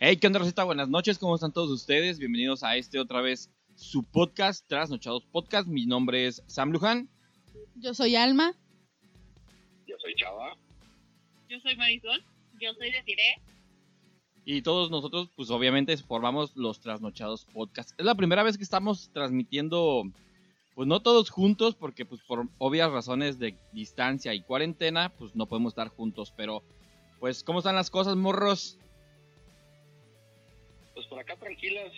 Hey, ¿qué onda, Rosita? Buenas noches, ¿cómo están todos ustedes? Bienvenidos a este otra vez su podcast, Trasnochados Podcast. Mi nombre es Sam Luján. Yo soy Alma. Yo soy Chava. Yo soy Marisol. Yo soy Desiree. Y todos nosotros, pues obviamente formamos los Trasnochados Podcast. Es la primera vez que estamos transmitiendo, pues no todos juntos, porque pues por obvias razones de distancia y cuarentena, pues no podemos estar juntos. Pero, pues, ¿cómo están las cosas, morros? Pues por acá tranquilas,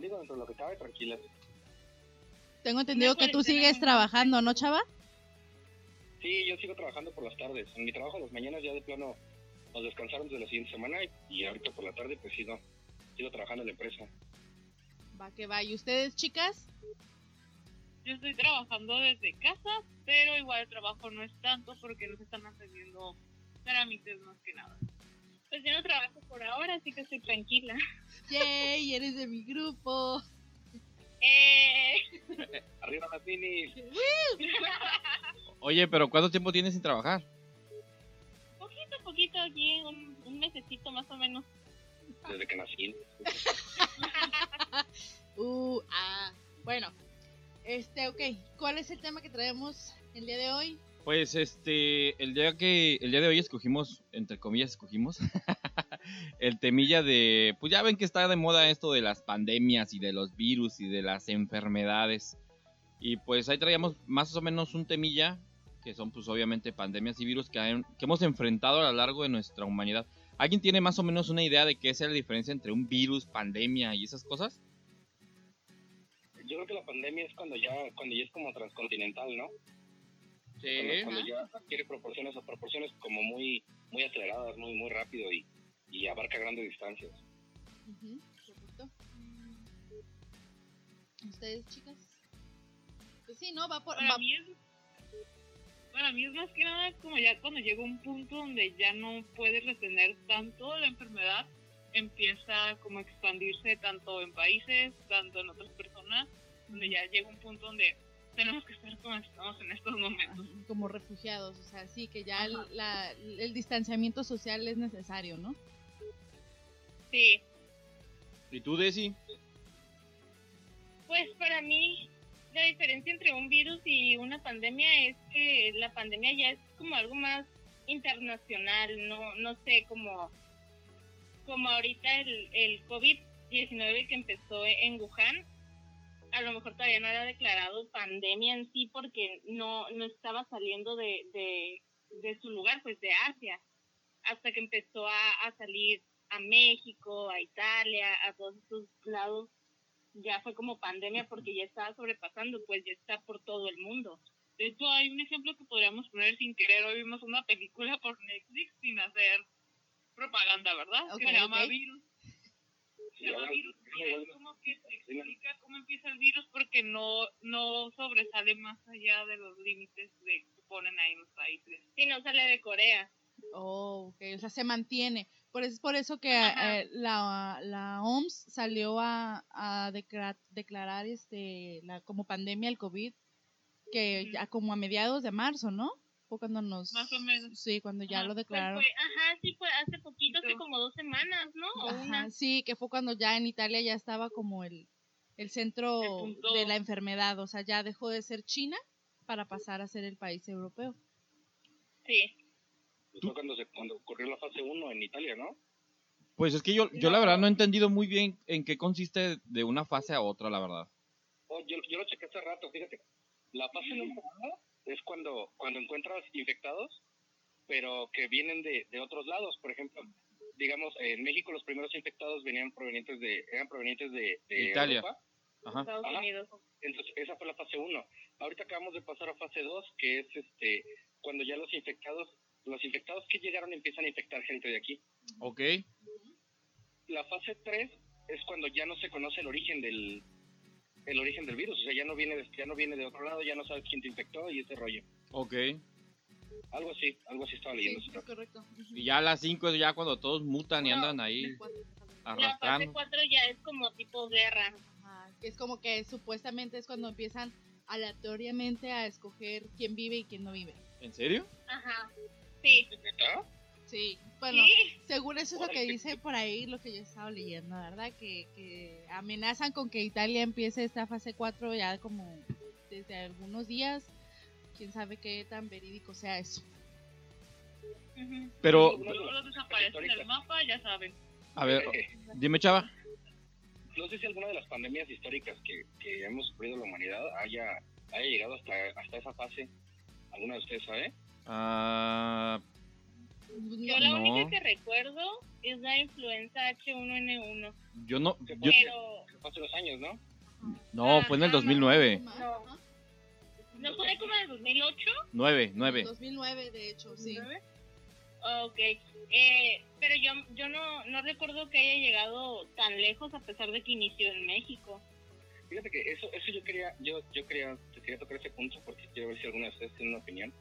digo dentro de lo que cabe tranquilas. Tengo entendido que tú cuarentena sigues trabajando, ¿no, Chava? Sí, yo sigo trabajando por las tardes. En mi trabajo las mañanas ya de plano nos descansaron desde la siguiente semana y, y ahorita por la tarde pues sigo, sigo trabajando en la empresa. Va que va. ¿Y ustedes, chicas? Yo estoy trabajando desde casa, pero igual el trabajo no es tanto porque nos están atendiendo trámites más que nada. Pues yo no trabajo por ahora, así que estoy tranquila. ¡Yay! Eres de mi grupo. Eh, Arriba minis. Oye, pero ¿cuánto tiempo tienes sin trabajar? poquito a poquito aquí, un, un mesecito más o menos. Desde que nací. Uh, ah. Bueno, este, ok. ¿Cuál es el tema que traemos el día de hoy? Pues este, el día que el día de hoy escogimos, entre comillas escogimos, el temilla de, pues ya ven que está de moda esto de las pandemias y de los virus y de las enfermedades. Y pues ahí traíamos más o menos un temilla, que son pues obviamente pandemias y virus que, que hemos enfrentado a lo largo de nuestra humanidad. ¿Alguien tiene más o menos una idea de qué es la diferencia entre un virus, pandemia y esas cosas? Yo creo que la pandemia es cuando ya, cuando ya es como transcontinental, ¿no? Cuando, Sí. cuando ya adquiere proporciones o proporciones como muy, muy aceleradas, muy, muy rápido y, y abarca grandes distancias. Correcto. ¿Ustedes, chicas? Pues sí, ¿no? Va por... Para va- mí es para mí es más que nada como ya cuando llega un punto donde ya no puedes retener tanto la enfermedad, empieza como a expandirse tanto en países, tanto en otras personas, donde ya llega un punto donde tenemos que estar como estamos en estos momentos. Como refugiados, o sea, sí, que ya el, la- el distanciamiento social es necesario, ¿no? Sí, ¿Y tú, Desi? pues para mí la diferencia entre un virus y una pandemia es que la pandemia ya es como algo más internacional, no, no sé, como, como ahorita el, el COVID-19 que empezó en Wuhan, a lo mejor todavía no era declarado pandemia en sí porque no, no estaba saliendo de, de, de su lugar, pues de Asia, hasta que empezó a, a salir a México, a Italia, a todos esos lados ya fue como pandemia porque ya estaba sobrepasando, pues ya está por todo el mundo. De hecho, hay un ejemplo que podríamos poner sin querer. Hoy vimos una película por Netflix sin hacer propaganda, ¿verdad? Que se llama. Virus. Se llama Virus es como que se explica cómo empieza el virus porque no, no sobresale más allá de los límites de, que ponen ahí los países. Si no sale de Corea. Oh, ok, o sea, se mantiene. Por eso, es por eso que eh, la, la OMS salió a, a decra- declarar este la como pandemia el COVID, que ya como a mediados de marzo, ¿no? Fue cuando nos... Más o menos. Sí, cuando ya Ajá, lo Pues declararon. fue, ajá, sí fue hace poquito, hace como dos semanas, ¿no? O Ajá, una. sí, que fue cuando ya en Italia ya estaba como el, el centro El de la enfermedad, o sea, ya dejó de ser China para pasar a ser el país europeo. Sí. Pues Fue cuando, se, cuando ocurrió la fase 1 en Italia, ¿no? Pues es que yo, yo la verdad no he entendido muy bien en qué consiste de una fase a otra, la verdad. Oh, yo, yo lo chequé hace rato, fíjate. La fase número uno es cuando, cuando encuentras infectados, pero que vienen de, de otros lados. Por ejemplo, digamos, en México los primeros infectados venían provenientes de, eran provenientes de, de Italia. Europa. Ajá. Estados Ajá. Unidos. Entonces, esa fue la fase 1. Ahorita acabamos de pasar a fase 2, que es este cuando ya los infectados, los infectados que llegaron empiezan a infectar gente de aquí. Ok. La fase 3 es cuando ya no se conoce el origen del el origen del virus, o sea, ya no viene de, ya no viene de otro lado, ya no sabes quién te infectó y ese rollo. Ok. Algo así, algo así estaba Sí, leyendo. es correcto. Y ya las 5 es ya cuando todos mutan y andan ahí cuatro. La fase arrastrando. 4 ya es como tipo guerra. Ajá, que es como que supuestamente es cuando empiezan aleatoriamente a escoger quién vive y quién no vive. ¿En serio? Ajá. Sí. Sí, bueno, Sí, según eso es lo que dice por ahí, lo que yo estaba leyendo, ¿verdad? Que, que amenazan con que Italia empiece esta fase 4 ya como desde algunos días. Quién sabe qué tan verídico sea eso. Pero, los desaparecen del mapa, ya saben. a ver, dime, chava. no sé si alguna de las pandemias históricas que, que hemos sufrido la humanidad haya, haya llegado hasta, hasta esa fase. ¿Alguna de ustedes sabe? Ah, Yo la No. única que recuerdo es la influenza H1N1. yo no, ¿Qué yo, Pero Fue hace unos años, ¿no? no, fue en el Ajá, 2009. No. ¿no fue como en el 2008? 9, 9. 2009, de hecho, sí. Ok, eh, pero yo, yo no, no recuerdo que haya llegado tan lejos a pesar de que inició en México. Fíjate que eso, eso yo quería, yo, yo quería, quería tocar ese punto porque quiero ver si alguna de ustedes tiene una opinión.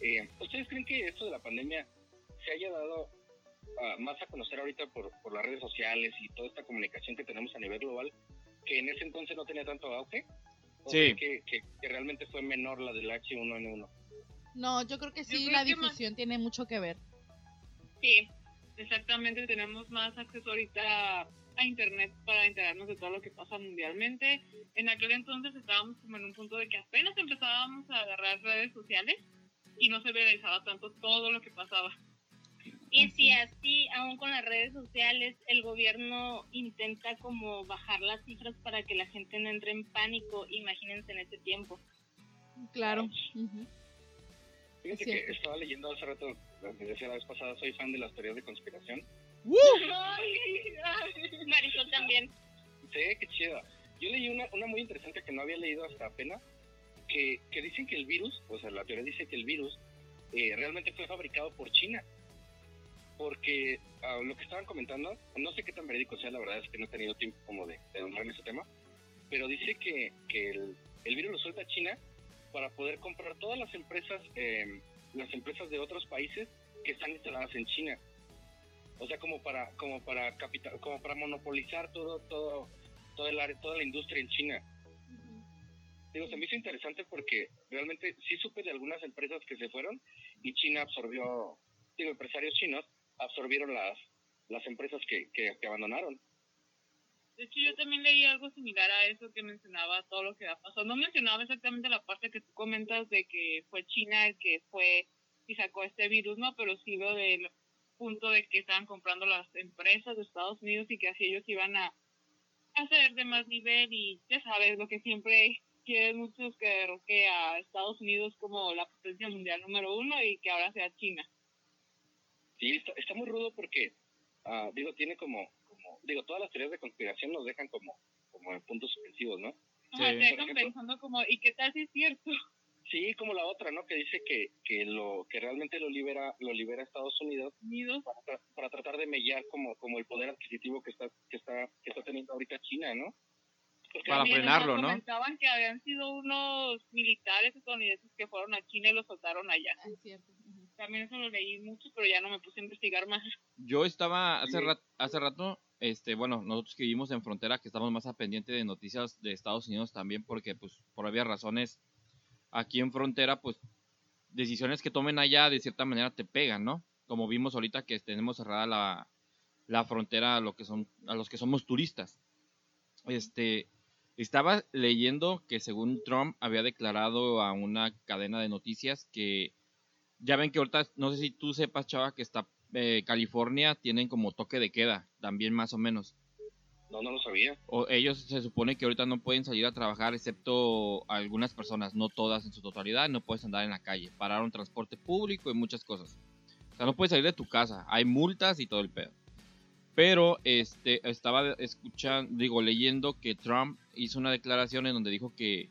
Eh, ¿Ustedes creen que esto de la pandemia se haya dado ah, más a conocer ahorita por, por las redes sociales y toda esta comunicación que tenemos a nivel global, que en ese entonces no tenía tanto auge? ¿O Sí. Que, que, que realmente fue menor la del H1N1? No, yo creo que sí, creo la que más- difusión tiene mucho que ver. Sí, Exactamente, tenemos más acceso ahorita a internet para enterarnos de todo lo que pasa mundialmente. En aquel entonces estábamos como en un punto de que apenas empezábamos a agarrar redes sociales y no se realizaba tanto todo lo que pasaba. Y si así, aún con las redes sociales, el gobierno intenta como bajar las cifras para que la gente no entre en pánico, imagínense en ese tiempo. Claro. Ujú. Fíjate Es cierto. que estaba leyendo hace rato, les decía la vez pasada, soy fan de las teorías de conspiración. Marisol también. Sí, qué chido. Yo leí una, una muy interesante que no había leído hasta apenas, que, que dicen que el virus, o sea, la teoría dice que el virus eh, realmente fue fabricado por China. Porque ah, lo que estaban comentando, no sé qué tan verídico sea, la verdad es que no he tenido tiempo como de, de en ese tema, pero dice que, que el, el virus lo suelta China para poder comprar todas las empresas, eh, las empresas de otros países que están instaladas en China. O sea, como para, como para capital, como para monopolizar todo, todo, toda el área, toda la industria en China. Digo, se me hizo interesante porque realmente sí supe de algunas empresas que se fueron y China absorbió, digo, empresarios chinos absorbieron las, las empresas que, que, abandonaron. De hecho, yo también leí algo similar a eso que mencionaba todo lo que ha pasado. No mencionaba exactamente la parte que tú comentas de que fue China el que fue y sacó este virus, ¿no? Pero sí lo del punto de que estaban comprando las empresas de Estados Unidos y que así ellos iban a hacer de más nivel y ya sabes, lo que siempre quieren muchos que derroque a Estados Unidos como la potencia mundial número uno y que ahora sea China. Sí, está, está muy rudo porque, ah, digo, tiene como, como, digo, todas las teorías de conspiración nos dejan como, como en puntos suspensivos, ¿no? Sí. te dejan pensando como, ¿y qué tal si es cierto? Sí, como la otra, ¿no? Que dice que, que lo que realmente lo libera lo libera Estados Unidos Unidos para, tra- para tratar de mellar como como el poder adquisitivo que está que está que está teniendo ahorita China, ¿no? Porque Para frenarlo, ¿no? Comentaban que habían sido unos militares estadounidenses que fueron a China y los soltaron allá. Ah, es cierto. También eso lo leí mucho, pero ya no me puse a investigar más. Yo estaba hace, rat- hace rato, este, bueno, nosotros que vivimos en frontera, que estamos más a pendiente de noticias de Estados Unidos también, porque pues por obvias razones, aquí en frontera, pues decisiones que tomen allá de cierta manera te pegan, ¿no? Como vimos ahorita que tenemos cerrada la, la frontera a, lo que son, a los que somos turistas. Este, estaba leyendo que según Trump había declarado a una cadena de noticias que ya ven que ahorita, no sé si tú sepas, chava, que está eh, California tienen como toque de queda, también más o menos. no no lo sabía. O ellos se supone que ahorita no pueden salir a trabajar excepto algunas personas, no todas en su totalidad, no puedes andar en la calle, pararon transporte público y muchas cosas. O sea, no puedes salir de tu casa, hay multas y todo el pedo. Pero este estaba escuchando, digo, leyendo que Trump hizo una declaración en donde dijo que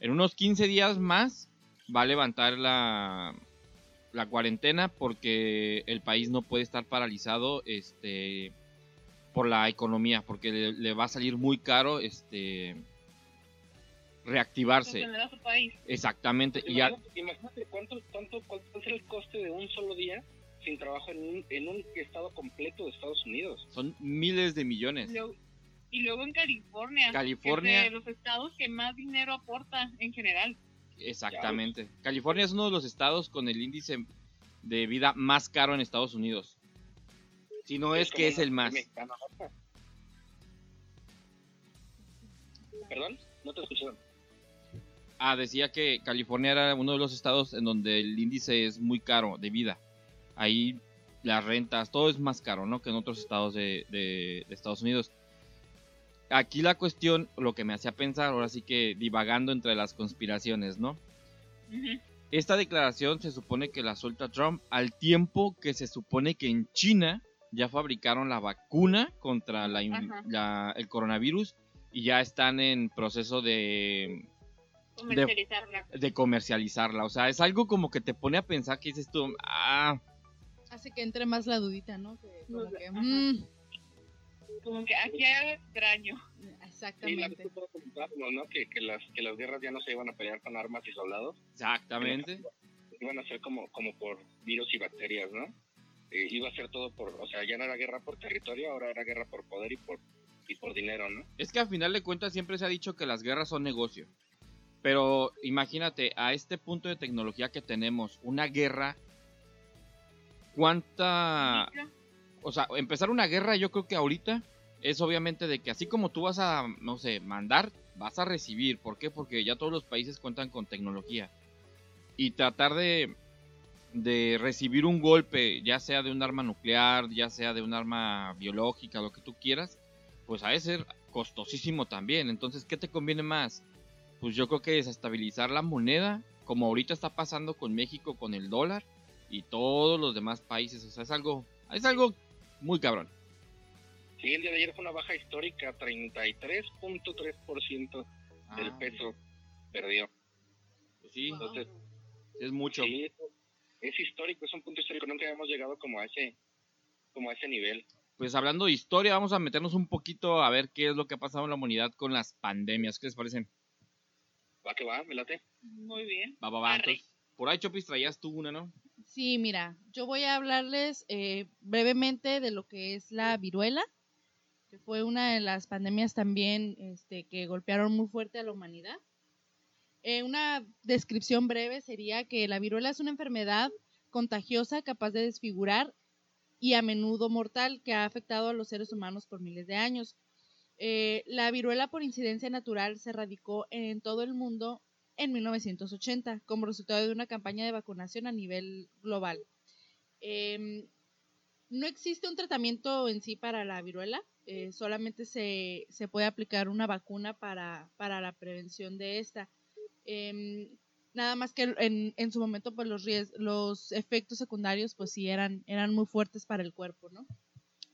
en unos 15 días más va a levantar la, la cuarentena porque el país no puede estar paralizado este por la economía porque le, le va a salir muy caro este reactivarse a su país. exactamente y a- Imagínate, imagínate cuánto cuánto cuánto ser el coste de un solo día sin trabajo en un, en un estado completo de Estados Unidos. son miles de millones Y luego, y luego en California. California. Es de los estados que más dinero aporta en general. Exactamente California es uno de los estados con el índice de vida más caro en Estados Unidos. Si no es, que es el más. mexicana, ¿no? ¿Perdón? No te escucharon. Ah, decía que California era uno de los estados en donde el índice es muy caro de vida. Ahí las rentas, todo es más caro, ¿no? Que en otros estados de, de- de Estados Unidos. Aquí la cuestión, lo que me hacía pensar, ahora sí que divagando entre las conspiraciones, ¿no? Esta declaración se supone que la suelta Trump al tiempo que se supone que en China ya fabricaron la vacuna contra la el coronavirus y ya están en proceso de, Comercializarla. de comercializarla. O sea, es algo como que te pone a pensar que dices tú, ah, Hace que entre más la dudita, ¿no? Que como mm, Como que aquí hay algo extraño. Sí, la exactamente. pasada comentábamos, ¿no? Que, que, las, que las guerras ya no se iban a pelear con armas y soldados, exactamente. iban a ser como, como por virus y bacterias, ¿no? Eh, iba a ser todo por, o sea, ya no era guerra por territorio, ahora era guerra por poder y por, y por dinero, ¿no? Es que al final de cuentas siempre se ha dicho que las guerras son negocio. Pero imagínate, a este punto de tecnología que tenemos, una guerra, ¿cuánta... o sea, empezar una guerra yo creo que ahorita es obviamente de que así como tú vas a, no sé, mandar, vas a recibir. ¿Por qué? Porque ya todos los países cuentan con tecnología. Y tratar de, de recibir un golpe, ya sea de un arma nuclear, ya sea de un arma biológica, lo que tú quieras, pues ha de ser costosísimo también. Entonces, ¿qué te conviene más? Pues yo creo que desestabilizar la moneda, como ahorita está pasando con México con el dólar y todos los demás países. O sea, es algo, es algo muy cabrón. Sí, el día de ayer fue una baja histórica, 33.3% del Ah, peso perdió. pues sí, Wow. entonces, es mucho. Sí, es, es histórico, es un punto histórico, nunca habíamos llegado como a ese, como a ese nivel. Pues hablando de historia, vamos a meternos un poquito a ver qué es lo que ha pasado en la humanidad con las pandemias. ¿Qué les parece? Va que va, me late. Muy bien. Va, va, va. Entonces, por ahí, Chopis, traías tú una, ¿no? Sí, mira, yo voy a hablarles eh, brevemente de lo que es la viruela, que fue una de las pandemias también este, que golpearon muy fuerte a la humanidad. Eh, una descripción breve sería que la viruela es una enfermedad contagiosa capaz de desfigurar y a menudo mortal que ha afectado a los seres humanos por miles de años. Eh, la viruela por incidencia natural se radicó en todo el mundo en 1980 como resultado de una campaña de vacunación a nivel global. Em, no existe un tratamiento en sí para la viruela, eh, solamente se, se puede aplicar una vacuna para, para la prevención de esta. Em, nada más que en, en su momento pues los, ries- los efectos secundarios pues sí eran, eran muy fuertes para el cuerpo, ¿no?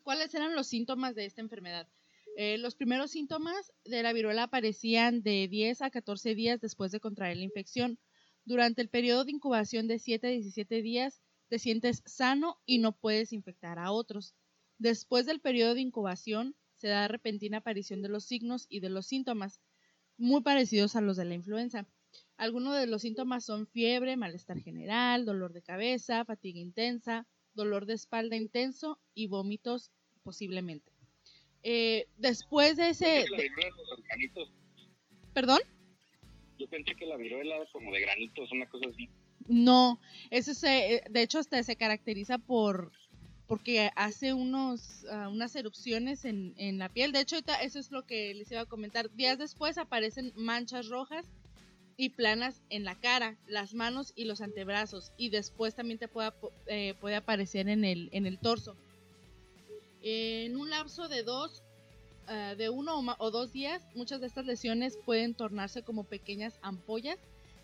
¿Cuáles eran los síntomas de esta enfermedad? Eh, los primeros síntomas de la viruela aparecían de 10 a 14 días después de contraer la infección. Durante el periodo de incubación de 7 a 17 días te sientes sano y no puedes infectar a otros. Después del periodo de incubación se da repentina aparición de los signos y de los síntomas, muy parecidos a los de la influenza. Algunos de los síntomas son fiebre, malestar general, dolor de cabeza, fatiga intensa, dolor de espalda intenso y vómitos posiblemente. Eh, después de ese... Pensé que la viruela era de los granitos. ¿Perdón? Yo pensé que la viruela como de granitos, una cosa así. No, eso se, de hecho hasta se caracteriza por porque hace unos ah, unas erupciones en, en la piel. De hecho, eso es lo que les iba a comentar. Días después aparecen manchas rojas y planas en la cara, las manos y los antebrazos. Y después también te puede, eh, puede aparecer en el, en el torso. En un lapso de dos, ah, de uno o dos días, muchas de estas lesiones pueden tornarse como pequeñas ampollas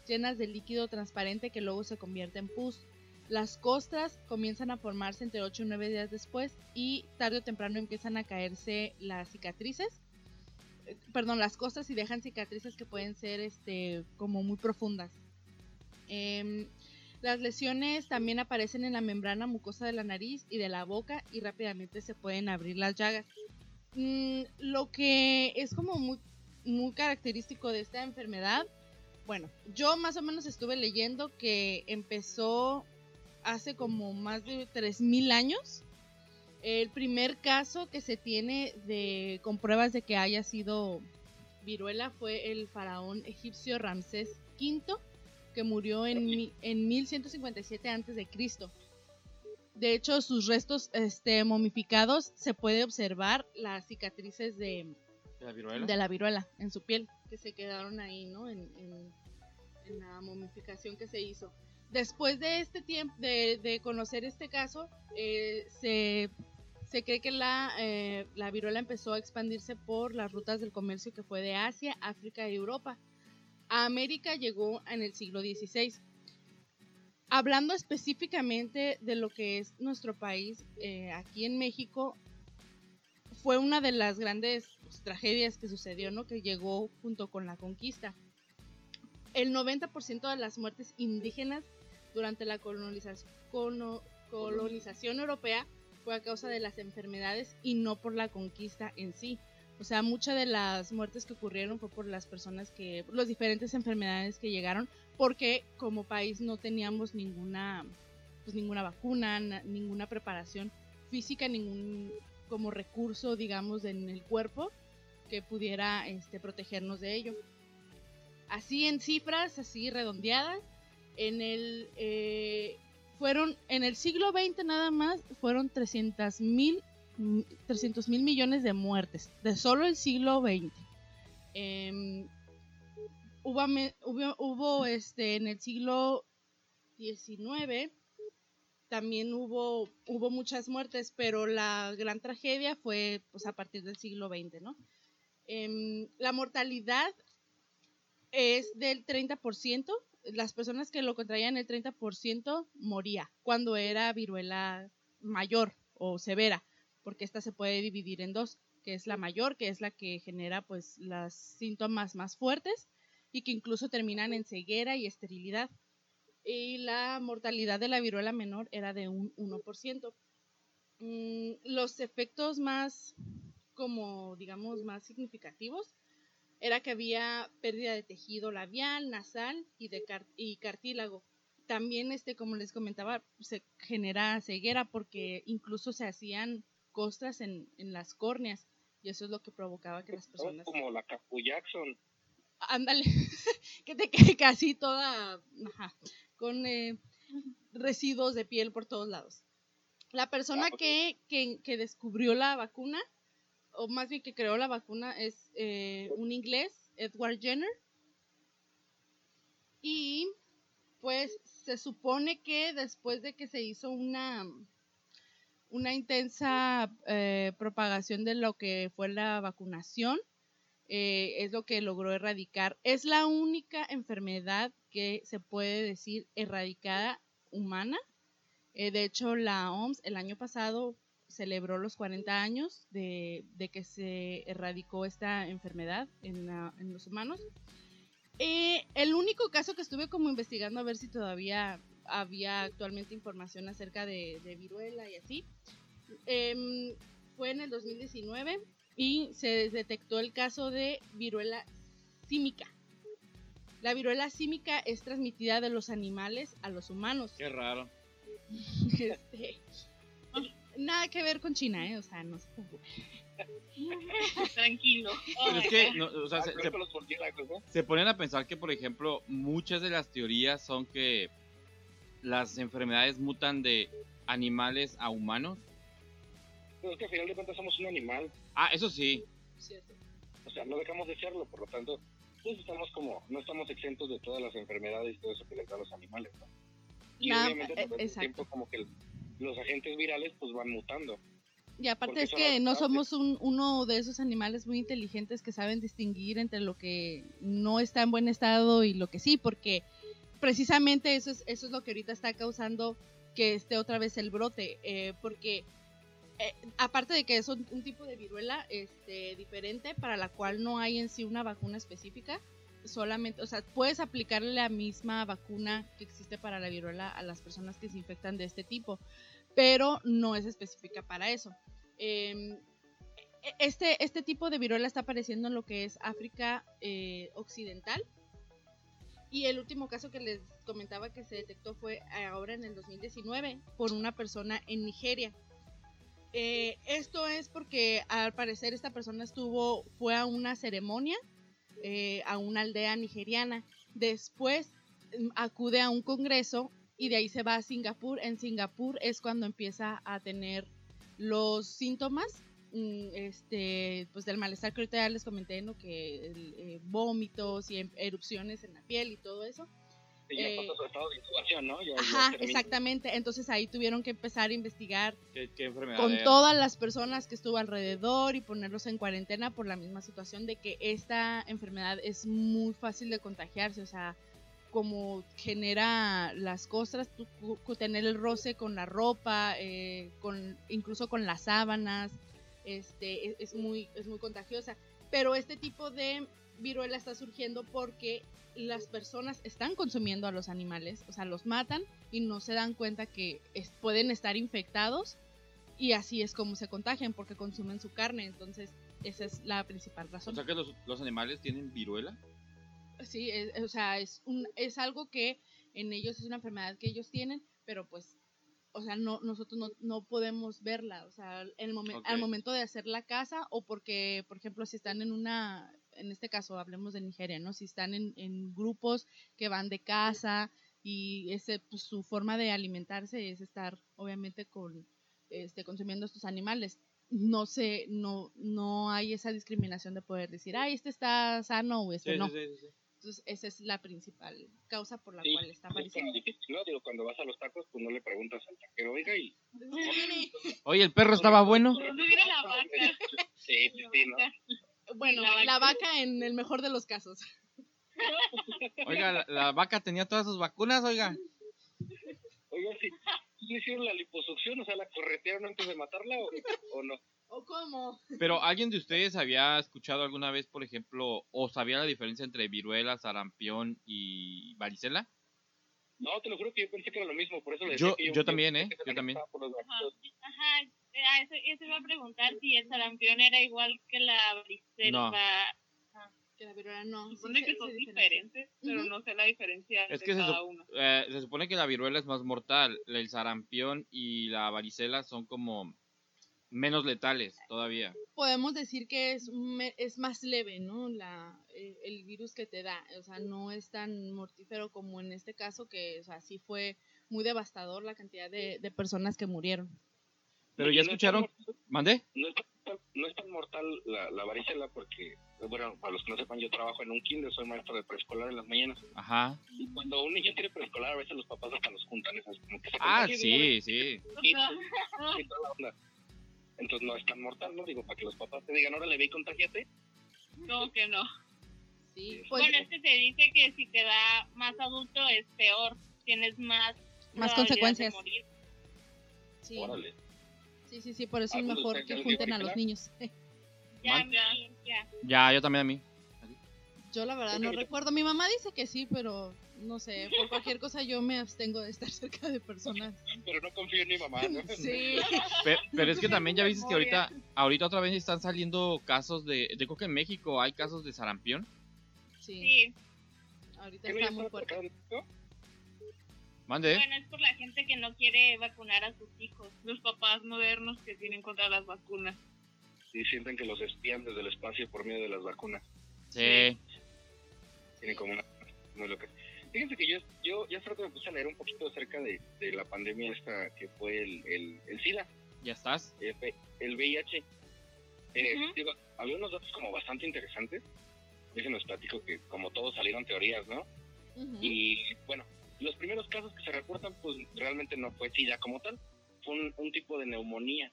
llenas de líquido transparente que luego se convierte en pus. Las costras comienzan a formarse entre 8 y 9 días después y tarde o temprano empiezan a caerse las cicatrices. Eh, Perdón, las costras y dejan cicatrices que pueden ser este, como muy profundas. Em, las lesiones también aparecen en la membrana mucosa de la nariz y de la boca y rápidamente se pueden abrir las llagas. Mm, lo que es como muy, muy característico de esta enfermedad bueno, yo más o menos estuve leyendo que empezó hace como más de 3.000 años. El primer caso que se tiene de, con pruebas de que haya sido viruela fue el faraón egipcio Ramsés V, que murió en, mi- en 1157 antes de Cristo. De hecho, sus restos este, momificados se puede observar las cicatrices de, ¿De la viruela? de la viruela en su piel, que se quedaron ahí, ¿no? En, en- en la momificación que se hizo. Después de este tiempo, de, de conocer este caso, eh, se, se cree que la, eh, la viruela empezó a expandirse por las rutas del comercio que fue de Asia, África y Europa. A América llegó en el siglo XVI. Hablando específicamente de lo que es nuestro país, eh, aquí en México, fue una de las grandes pues, tragedias que sucedió, ¿no? Que llegó junto con la conquista. El 90% de las muertes indígenas durante la colonización, colonización europea fue a causa de las enfermedades y no por la conquista en sí. O sea, muchas de las muertes que ocurrieron fue por las personas que, por las diferentes enfermedades que llegaron, porque como país no teníamos ninguna, pues ninguna vacuna, na- ninguna preparación física, ningún como recurso, digamos, en el cuerpo que pudiera este, protegernos de ello. Así en cifras, así redondeadas, en el eh, fueron en el siglo XX nada más fueron 300 mil 300 mil millones de muertes de solo el siglo XX. Em, hubo, este en el siglo XIX también hubo hubo muchas muertes, pero la gran tragedia fue pues a partir del siglo XX. Em, la mortalidad es del 30%. Las personas que lo contraían el 30% moría cuando era viruela mayor o severa, porque esta se puede dividir en dos, que es la mayor, que es la que genera pues los síntomas más fuertes y que incluso terminan en ceguera y esterilidad. Y la mortalidad de la viruela menor era de un 1%. Mm, los efectos más, como digamos, más significativos era que había pérdida de tejido labial, nasal y, de cartílago. También, este, como les comentaba, se genera ceguera porque incluso se hacían costras en, en las córneas y eso es lo que provocaba que las personas... Como la Capu Jackson. Ándale, que te quede casi toda ajá, con eh, residuos de piel por todos lados. La persona Ah, que, que, que descubrió la vacuna, o más bien que creó la vacuna, es eh, un inglés, Edward Jenner. Y pues se supone que después de que se hizo una, una intensa eh, propagación de lo que fue la vacunación, eh, es lo que logró erradicar. Es la única enfermedad que se puede decir erradicada humana. Eh, de hecho, la OMS el año pasado celebró los 40 años de, de que se erradicó esta enfermedad en, la- en los humanos. Eh, el único caso que estuve como investigando a ver si todavía había actualmente información acerca de, de viruela y así, em, fue en el 2019 y se detectó el caso de viruela símica. La viruela símica es transmitida de los animales a los humanos. Qué raro. Este, nada que ver con China, ¿eh? O sea, no se preocupe. Tranquilo. Pero es que, no, o sea, Ah, se, creo se- ¿no? se ponen a pensar que, por ejemplo, muchas de las teorías son que las enfermedades mutan de animales a humanos. Pero es que al final de cuentas somos un animal. Ah, eso sí. Cierto. O sea, no dejamos de serlo, por lo tanto, pues estamos como, no estamos exentos de todas las enfermedades y todo eso que les da a los animales, ¿no? Y obviamente a eh, exacto. tiempo como que el- los agentes virales pues van mutando. Y aparte es que no somos un- uno de esos animales muy inteligentes que saben distinguir entre lo que no está en buen estado y lo que sí, porque precisamente eso es, eso es lo que ahorita está causando que esté otra vez el brote, eh, porque eh, aparte de que es un, tipo de viruela este, diferente para la cual no hay en sí una vacuna específica, solamente, o sea, puedes aplicarle la misma vacuna que existe para la viruela a las personas que se infectan de este tipo, pero no es específica para eso. Eh, este, este tipo de viruela está apareciendo en lo que es África eh, Occidental. Y el último caso que les comentaba que se detectó fue ahora en el 2019 por una persona en Nigeria. Eh, esto es porque al parecer esta persona estuvo, fue a una ceremonia eh, a una aldea nigeriana. Después mm, acude a un congreso y de ahí se va a Singapur. En Singapur es cuando empieza a tener los síntomas este pues del malestar que ahorita ya les comenté no que el, eh, vómitos y em- erupciones en la piel y todo eso. Y ya Eh, pasó su estado de incubación, ¿no? Ya- ajá exactamente. Entonces ahí tuvieron que empezar a investigar ¿Qué, qué enfermedad con era? todas las personas que estuvo alrededor y ponerlos en cuarentena por la misma situación de que esta enfermedad es muy fácil de contagiarse, o sea, como genera las costras, tener el roce con la ropa, eh, con incluso con las sábanas, este, es, es muy es muy contagiosa. Pero este tipo de viruela está surgiendo porque las personas están consumiendo a los animales, o sea, los matan y no se dan cuenta que es- pueden estar infectados y así es como se contagian porque consumen su carne. Entonces, esa es la principal O razón. sea que los, los animales tienen viruela. Sí, es- o sea, es, un, es algo que en ellos es una enfermedad que ellos tienen, pero pues, o sea, no, nosotros no, no podemos verla, o sea, el momen- al momento de hacer la casa o porque, por ejemplo, si están en una, en este caso hablemos de Nigeria, ¿no? Si están en, en grupos que van de casa y ese, pues, su forma de alimentarse es estar, obviamente, con, este, consumiendo estos animales. No sé, no, no hay esa discriminación de poder decir, ay, este está sano o este Sí, no. sí, sí, sí. Entonces, esa es la principal causa por la Sí, cual está es apareciendo. difícil, ¿no? Digo, cuando vas a los tacos, pues no le preguntas al taquero, oiga, y... Oye, el perro estaba bueno. ¿Dónde viene la vaca? Sí, sí, sí, ¿no? Bueno, La la vaca. vaca en el mejor de los casos. Oiga, la, la vaca tenía todas sus vacunas, oiga. Oiga, sí, ¿le hicieron la liposucción? O sea, ¿la corretearon antes de matarla o, o no? ¿O cómo? Pero ¿alguien de ustedes había escuchado alguna vez, por ejemplo, o sabía la diferencia entre viruela, sarampión y varicela? No, te lo juro que yo pensé que era lo mismo, por eso le decía Yo- que yo también, ¿eh? Yo también. Ajá. Ajá, eh, eso, eso iba a preguntar si el sarampión era igual que la varicela. Que la viruela no. sí Supone se- que se son diferentes, pero no sé la diferencia Es de que se, cada sup- uno. eh, se supone que la viruela es más mortal, el sarampión y la varicela son como menos letales todavía. Podemos decir que es, me- es más leve, ¿no? La, eh, el virus que te da. O sea, no es tan mortífero como en este caso, que, o sea, sí fue muy devastador la cantidad de, de personas que murieron. Pero Y ya no es escucharon, mortal- ¿mandé? No es, tan, no es tan mortal la, la varicela porque, bueno, para los que no sepan, yo trabajo en un kinder, soy maestro de preescolar en las mañanas. Ajá. Y cuando un niño tiene preescolar, a veces los papás hasta los juntan, esas como que se Ah, sí, sí. Toda la onda. Entonces no es tan mortal, ¿no? Digo, para que los papás te digan, ahora le ve y contagiate. No, que no. Sí, pues bueno, es que se dice que si te da más adulto es peor, tienes más Más consecuencias. de morir. sí, Órale. sí, sí, sí, por eso Ah, es pues, mejor ¿usted que junten a los niños. Ya, ya, ya. Ya, yo también a mí. Yo la verdad no recuerdo. Mi mamá dice que sí, pero no sé, por cualquier cosa yo me abstengo de estar cerca de personas. Pero no confío en mi mamá, ¿no? Sí. Pe- Pero, es que también ya viste que ahorita, ahorita otra vez están saliendo casos de, yo creo que en México hay casos de sarampión. Sí, Sí, ahorita ¿Qué no está muy fuerte. Mande. bueno, es por la gente que no quiere vacunar a sus hijos. Los papás modernos que tienen contra las vacunas. Sí, sienten que los espían desde el espacio por medio de las vacunas. Sí. Tienen como una... Muy loca. Fíjense que yo, yo ya hace rato me puse a leer un poquito acerca de, de la pandemia esta que fue el, el, el SIDA, ¿Ya estás? el, el VIH. Eh, digo, había unos datos como bastante interesantes. Déjenme platico que como todos salieron teorías, ¿no? Y bueno, los primeros casos que se reportan, pues realmente no fue SIDA como tal, fue un, un tipo de neumonía.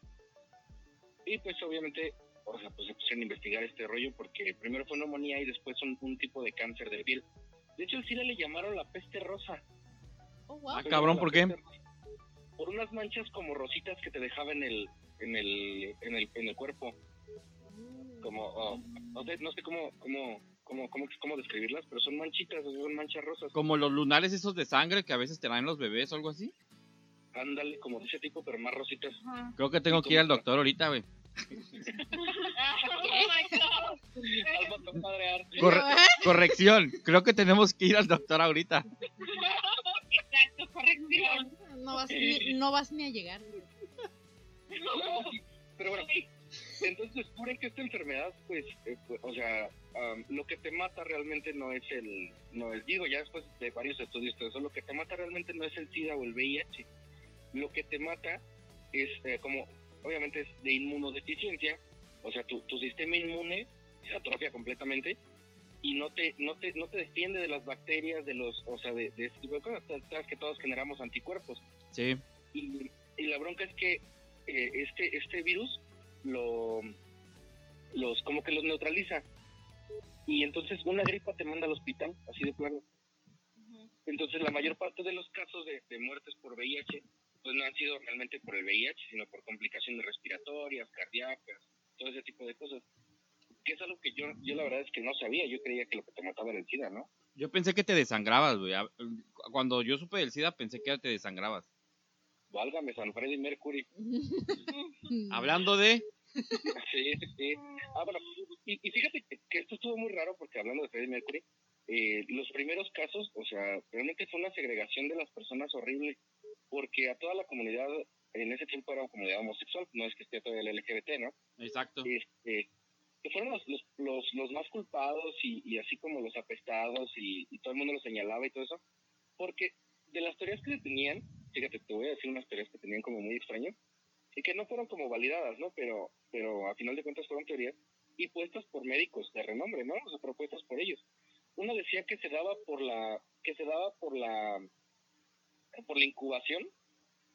Y pues obviamente, o sea, pues se pusieron a investigar este rollo porque primero fue neumonía y después un, un tipo de cáncer de piel. De hecho, el SIDA le llamaron la peste rosa. Oh, wow. Ah, cabrón, ¿por qué? Por unas manchas como rositas que te dejaba en el, en el, en el, en el cuerpo. Como, oh, no sé, no sé cómo, cómo, cómo, cómo, cómo describirlas, pero son manchitas, o sea, son manchas rosas. Como los lunares esos de sangre que a veces te dan los bebés o algo así. Ándale, como de ese tipo, pero más rositas. Creo que tengo que ir al doctor ahorita, güey. Oh my God. Corre- ¿eh? corrección, creo que tenemos que ir al doctor ahorita. Exacto, corrección. No vas, ni, no vas ni a llegar. Pero bueno, Entonces descubren que esta enfermedad, pues, eh, pues, o sea, lo que te mata realmente no es el, no es, digo, ya después de varios estudios, todo eso, lo que te mata realmente no es el SIDA o el VIH. Lo que te mata es, eh, como, obviamente es de inmunodeficiencia, o sea, tu, tu sistema inmune se atrofia completamente y no te, no te, no te defiende de las bacterias, de los, o sea, de, de ese tipo de cosas. Sabes que todos generamos anticuerpos Sí. y, y la bronca es que eh, este este virus lo los como que los neutraliza y entonces una gripa te manda al hospital así de plano entonces la mayor parte de los casos de, de muertes por VIH pues no han sido realmente por el VIH sino por complicaciones respiratorias cardíacas todo ese tipo de cosas que es algo que yo yo la verdad es que no sabía yo creía que lo que te mataba era el SIDA no Yo pensé que te desangrabas, güey. Cuando yo supe del SIDA pensé que te desangrabas. válgame San Freddy Mercury Hablando de... Sí, sí, sí. Ah, bueno, y, y fíjate que, que esto estuvo muy raro porque hablando de Freddie Mercury, eh, los primeros casos, o sea, realmente fue una segregación de las personas horrible, porque a toda la comunidad, en ese tiempo era una comunidad homosexual, no es que esté todavía el LGBT, ¿no? Exacto. Este, que fueron los, los, los, los más culpados y, y así como los apestados y, y todo el mundo los señalaba y todo eso, porque de las teorías que tenían, fíjate, te voy a decir unas teorías que tenían como muy extrañas, y que no fueron como validadas, ¿no? Pero, pero a final de cuentas fueron teorías y puestas por médicos de renombre, ¿no? O sea, propuestas por ellos. Uno decía que se daba por la, que se daba por la, por la incubación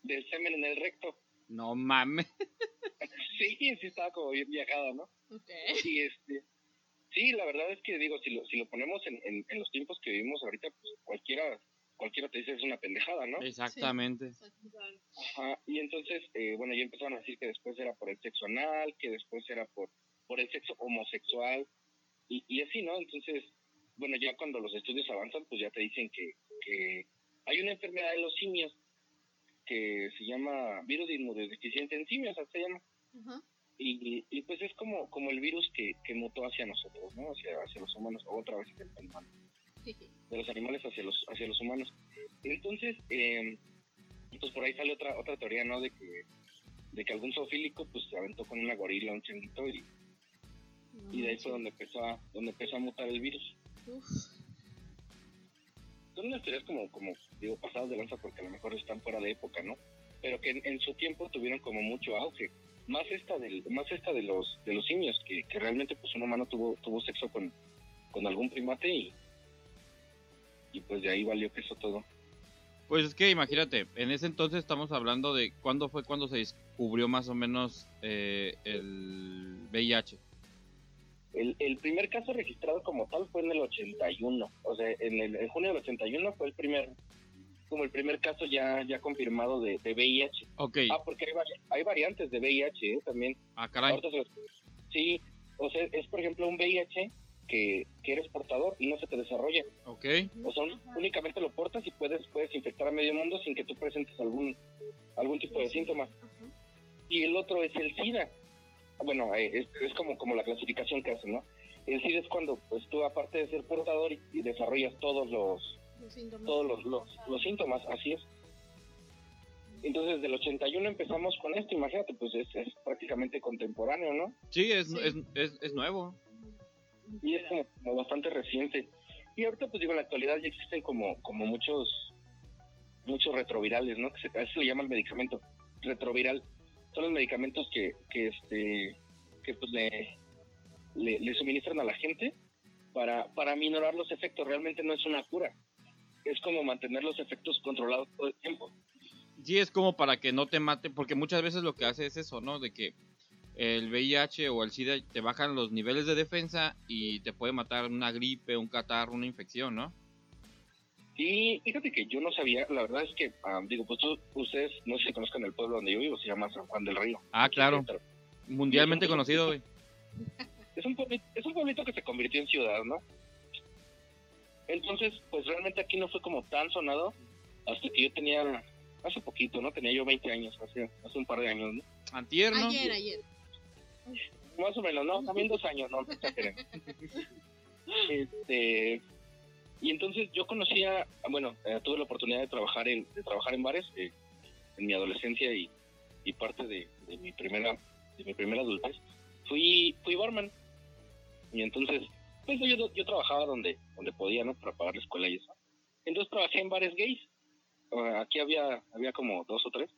del semen en el recto. No mames. Sí, sí estaba como bien viajada, ¿no? Ok. Y este, sí, la verdad es que digo, si lo, si lo ponemos en, en, en los tiempos que vivimos ahorita, pues cualquiera, cualquiera te dice es una pendejada, ¿no? Exactamente. Ajá, y entonces, eh, bueno, ya empezaron a decir que después era por el sexo anal, que después era por, por el sexo homosexual, y, y así, ¿no? Entonces, bueno, ya cuando los estudios avanzan, pues ya te dicen que, que hay una enfermedad de los simios que se llama virus de inmunodeficiencia en simios, así se llama, y, y pues es como, como el virus que, que mutó hacia nosotros, ¿no? Hacia, hacia los humanos, o otra vez hacia el humano de los animales hacia los hacia los humanos. Entonces, eh, pues por ahí sale otra otra teoría, ¿no? De que de que algún zoofílico pues se aventó con una gorila, un changuito y, y de ahí fue donde empezó a, donde empezó a mutar el virus. Uf. Son unas teorías como como digo pasadas de lanza porque a lo mejor están fuera de época, ¿no? Pero que en, su tiempo tuvieron como mucho auge. Más esta del más esta de los de los simios que, que realmente pues un humano tuvo tuvo sexo con con algún primate y y pues de ahí valió queso todo. Pues es que imagínate, en ese entonces estamos hablando de cuándo fue cuando se descubrió más o menos eh, el VIH. El, el primer caso registrado como tal fue en el 81, o sea, en el en junio del 81 fue el primer, como el primer caso ya ya confirmado de, de VIH. Ok, Ah, porque hay, vari- hay variantes de VIH ¿eh? también. ah, caray. Los- sí, o sea, es por ejemplo un VIH que, que eres portador y no se te desarrolla. Ok, O sea, un- únicamente lo portas y puedes puedes infectar a medio mundo sin que tú presentes algún algún tipo de síntomas. Y el otro es el SIDA. Bueno, eh, es, es como, como la clasificación que hacen, ¿no? El SIDA es cuando pues tú aparte de ser portador y, y desarrollas todos los Los síntomas. todos los, los, los síntomas, así es. Entonces, del 81 empezamos con esto, imagínate, pues es, es prácticamente contemporáneo, ¿no? sí, es, Sí. Es, es, es nuevo. Y es como, como bastante reciente. Y ahorita, pues digo, en la actualidad ya existen como, como muchos muchos retrovirales, ¿no? Que se, a eso se le llama el medicamento, retroviral. Son los medicamentos que, que este, que pues le, le, suministran a la gente para, para minorar los efectos. Realmente no es una cura. Es como mantener los efectos controlados todo el tiempo. Sí, es como para que no te mate, porque muchas veces lo que hace es eso, ¿no? De que el VIH o el SIDA te bajan los niveles de defensa y te puede matar una gripe, un catarro, una infección, ¿no? Y fíjate que yo no sabía, la verdad es que, ah, digo, pues tú- ustedes no sé si conozcan el pueblo donde yo vivo, se llama San Juan del Río. Ah, claro. Mundialmente conocido, güey. Es un, pueblito, es un pueblito que se convirtió en ciudad, ¿no? Entonces, pues realmente aquí no fue como tan sonado hasta que yo tenía, hace poquito, ¿no? Tenía yo 20 años, hace, hace un par de años, ¿no? Antier, ¿no? Ayer, ayer. Más o menos, ¿no? También dos años, no. Este, y entonces yo conocía, bueno, eh, tuve la oportunidad de trabajar en, trabajar en bares eh, en mi adolescencia y, parte de, mi primera, de mi primera adultez. fui, fui barman. Y entonces, pues yo, yo trabajaba donde, donde podía, ¿no? Para pagar la escuela y eso. Entonces trabajé en bares gays. Uh, aquí había, había como dos o tres.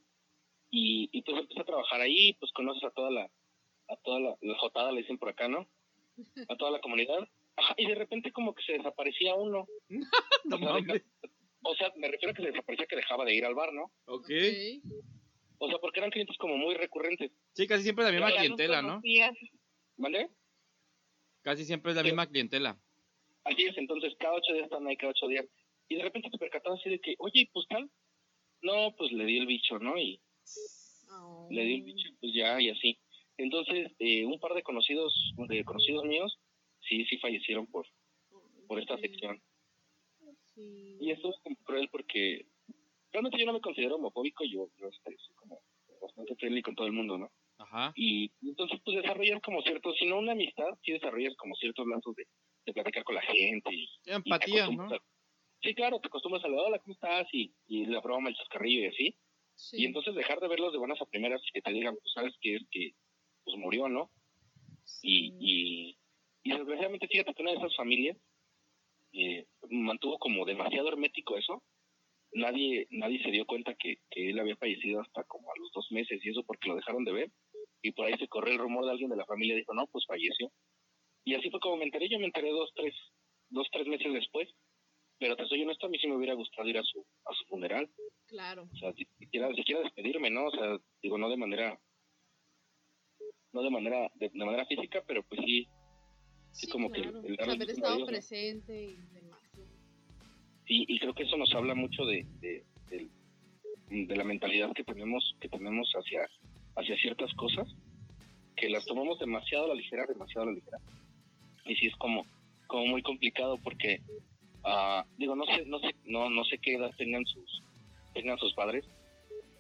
Y, y pues empecé a trabajar ahí, pues conoces a toda la, a toda la, la jotada, le dicen por acá, ¿no? A toda la comunidad. Ajá, y de repente como que se desaparecía uno. No o, sea, mames. deja- o sea, me refiero a que se desaparecía que dejaba de ir al bar, ¿no? Ok. O sea, porque eran clientes como muy recurrentes. Sí, casi siempre la misma clientela, ¿no? ¿Vale? Casi siempre es la Sí. misma clientela. Así es, entonces cada ocho días están ahí, cada ocho días. Y de repente te percatabas así de que, oye, pues tal. No, pues le di el bicho, ¿no? Y Oh. le di el bicho, pues ya, y así. Entonces, eh, un par de conocidos, de conocidos míos, sí, sí fallecieron por, por esta sección. Sí. Y esto es como cruel porque realmente yo no me considero homofóbico, yo, yo soy como bastante friendly con todo el mundo, ¿no? Ajá. Y entonces pues desarrollas como ciertos, si no una amistad, sí desarrollas como ciertos lazos de, de platicar con la gente y, Empatía, ¿no? a- Sí, claro, te acostumbras a saludar, hola, ¿cómo estás? Y, y la broma, el chascarrillo y así. Sí. Y entonces dejar de verlos de buenas a primeras y que te digan, pues sabes que es que pues murió, ¿no? Sí. y, y desgraciadamente fíjate que una de esas familias eh, mantuvo como demasiado hermético eso. Nadie, nadie se dio cuenta que, que él había fallecido hasta como a los dos meses y eso porque lo dejaron de ver. Y por ahí se corrió el rumor de alguien de la familia, dijo, no, pues falleció. Y así fue como me enteré, yo me enteré dos, tres, dos, tres meses después. Pero te soy honesto, a mí sí me hubiera gustado ir a su, a su funeral. Claro. O sea, si- siquiera, siquiera despedirme, ¿no? O sea, digo, no de manera, no de manera, de, de manera física, pero pues sí, Sí, como que claro. el darle Haber el estado ¿no? presente y demás. sí, y creo que eso nos habla mucho de, de, del- de la mentalidad que tenemos, que tenemos hacia, hacia ciertas cosas, que las tomamos demasiado a la ligera, demasiado a la ligera. Y sí es como, como muy complicado porque, ah, digo, no sé, no sé, no, no sé qué edad tengan sus, tengan sus padres,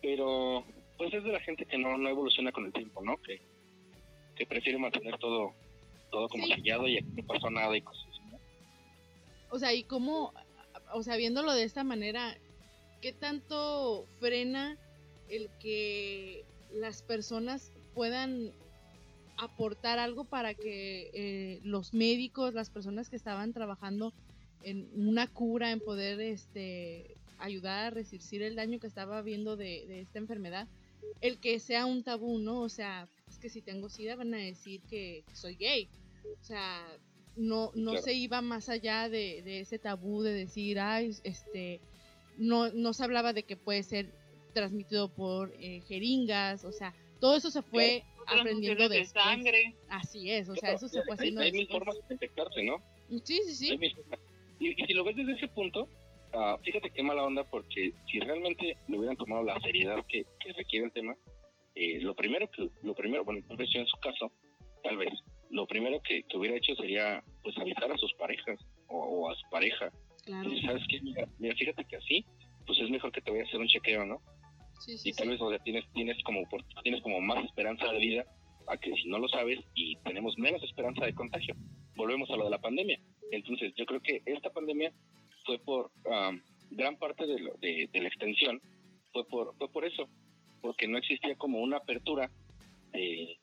pero pues es de la gente que no, no evoluciona con el tiempo, ¿no? Que, que prefiere mantener todo, todo como Sí. y aquí no pasó nada y cosas así, ¿no? O sea, y cómo, o sea, viéndolo de esta manera, ¿qué tanto frena el que las personas puedan aportar algo para que eh, los médicos, las personas que estaban trabajando en una cura, en poder este, ayudar a resistir el daño que estaba habiendo de, de esta enfermedad, el que sea un tabú, ¿no? O sea, es que si tengo SIDA van a decir que, que soy gay. O sea, no, no Claro. se iba más allá de, de ese tabú de decir, ay, este, no, no se hablaba de que puede ser transmitido por eh, jeringas, o sea, todo eso se fue aprendiendo de después. sangre. Así es, o sea, eso se fue hay- haciendo hay, mil después. formas de infectarse, ¿no? Sí, sí, sí. Hay mil formas. Y, y si lo ves desde ese punto, ah, fíjate qué mala onda, porque si realmente le hubieran tomado la seriedad que, que requiere el tema, eh, lo primero que, lo primero, bueno, tal vez yo en su caso, tal vez, lo primero que, que hubiera hecho sería, pues, avisar a sus parejas o, o a su pareja. Claro. Y ¿sabes qué? Mira, mira, fíjate que así, pues es mejor que te vayas a hacer un chequeo, ¿no? Sí, sí, y tal sí. vez o sea, tienes tienes como por- tienes como más esperanza de vida a que si no lo sabes y tenemos menos esperanza de contagio volvemos a lo de la pandemia entonces yo creo que esta pandemia fue por am, gran parte de, lo- de, de la extensión fue por fue por eso porque no existía como una apertura eh,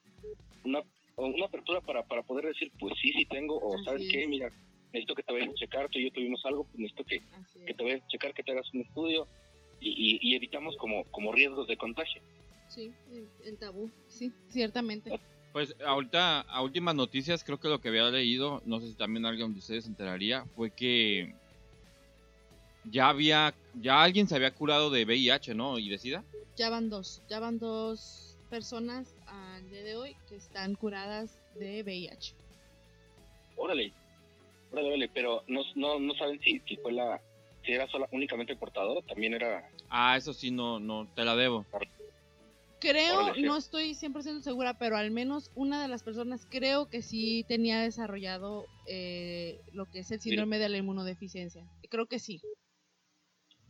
una una apertura para, para poder decir pues sí sí tengo o Así sabes es. qué mira necesito que te vayas a checar tú y yo tuvimos algo pues necesito que, que te vayas a checar que te hagas un estudio y, y- y evitamos como como riesgos de contagio Sí, el, el tabú, sí, ciertamente. Pues ahorita, a últimas noticias, creo que lo que había leído, no sé si también alguien de ustedes se enteraría, fue que ya había, ya alguien se había curado de VIH, ¿no? Y de SIDA. Ya van dos, ya van dos personas al día de hoy que están curadas de VIH. Órale, órale, órale, pero no, no, no saben si, si fue la, si era sola, únicamente el portador o también era, Ah, eso sí, no, no, te la debo. Creo, Órale, sí. no estoy 100% segura, pero al menos una de las personas creo que sí tenía desarrollado eh, lo que es el síndrome de la inmunodeficiencia. Creo que sí.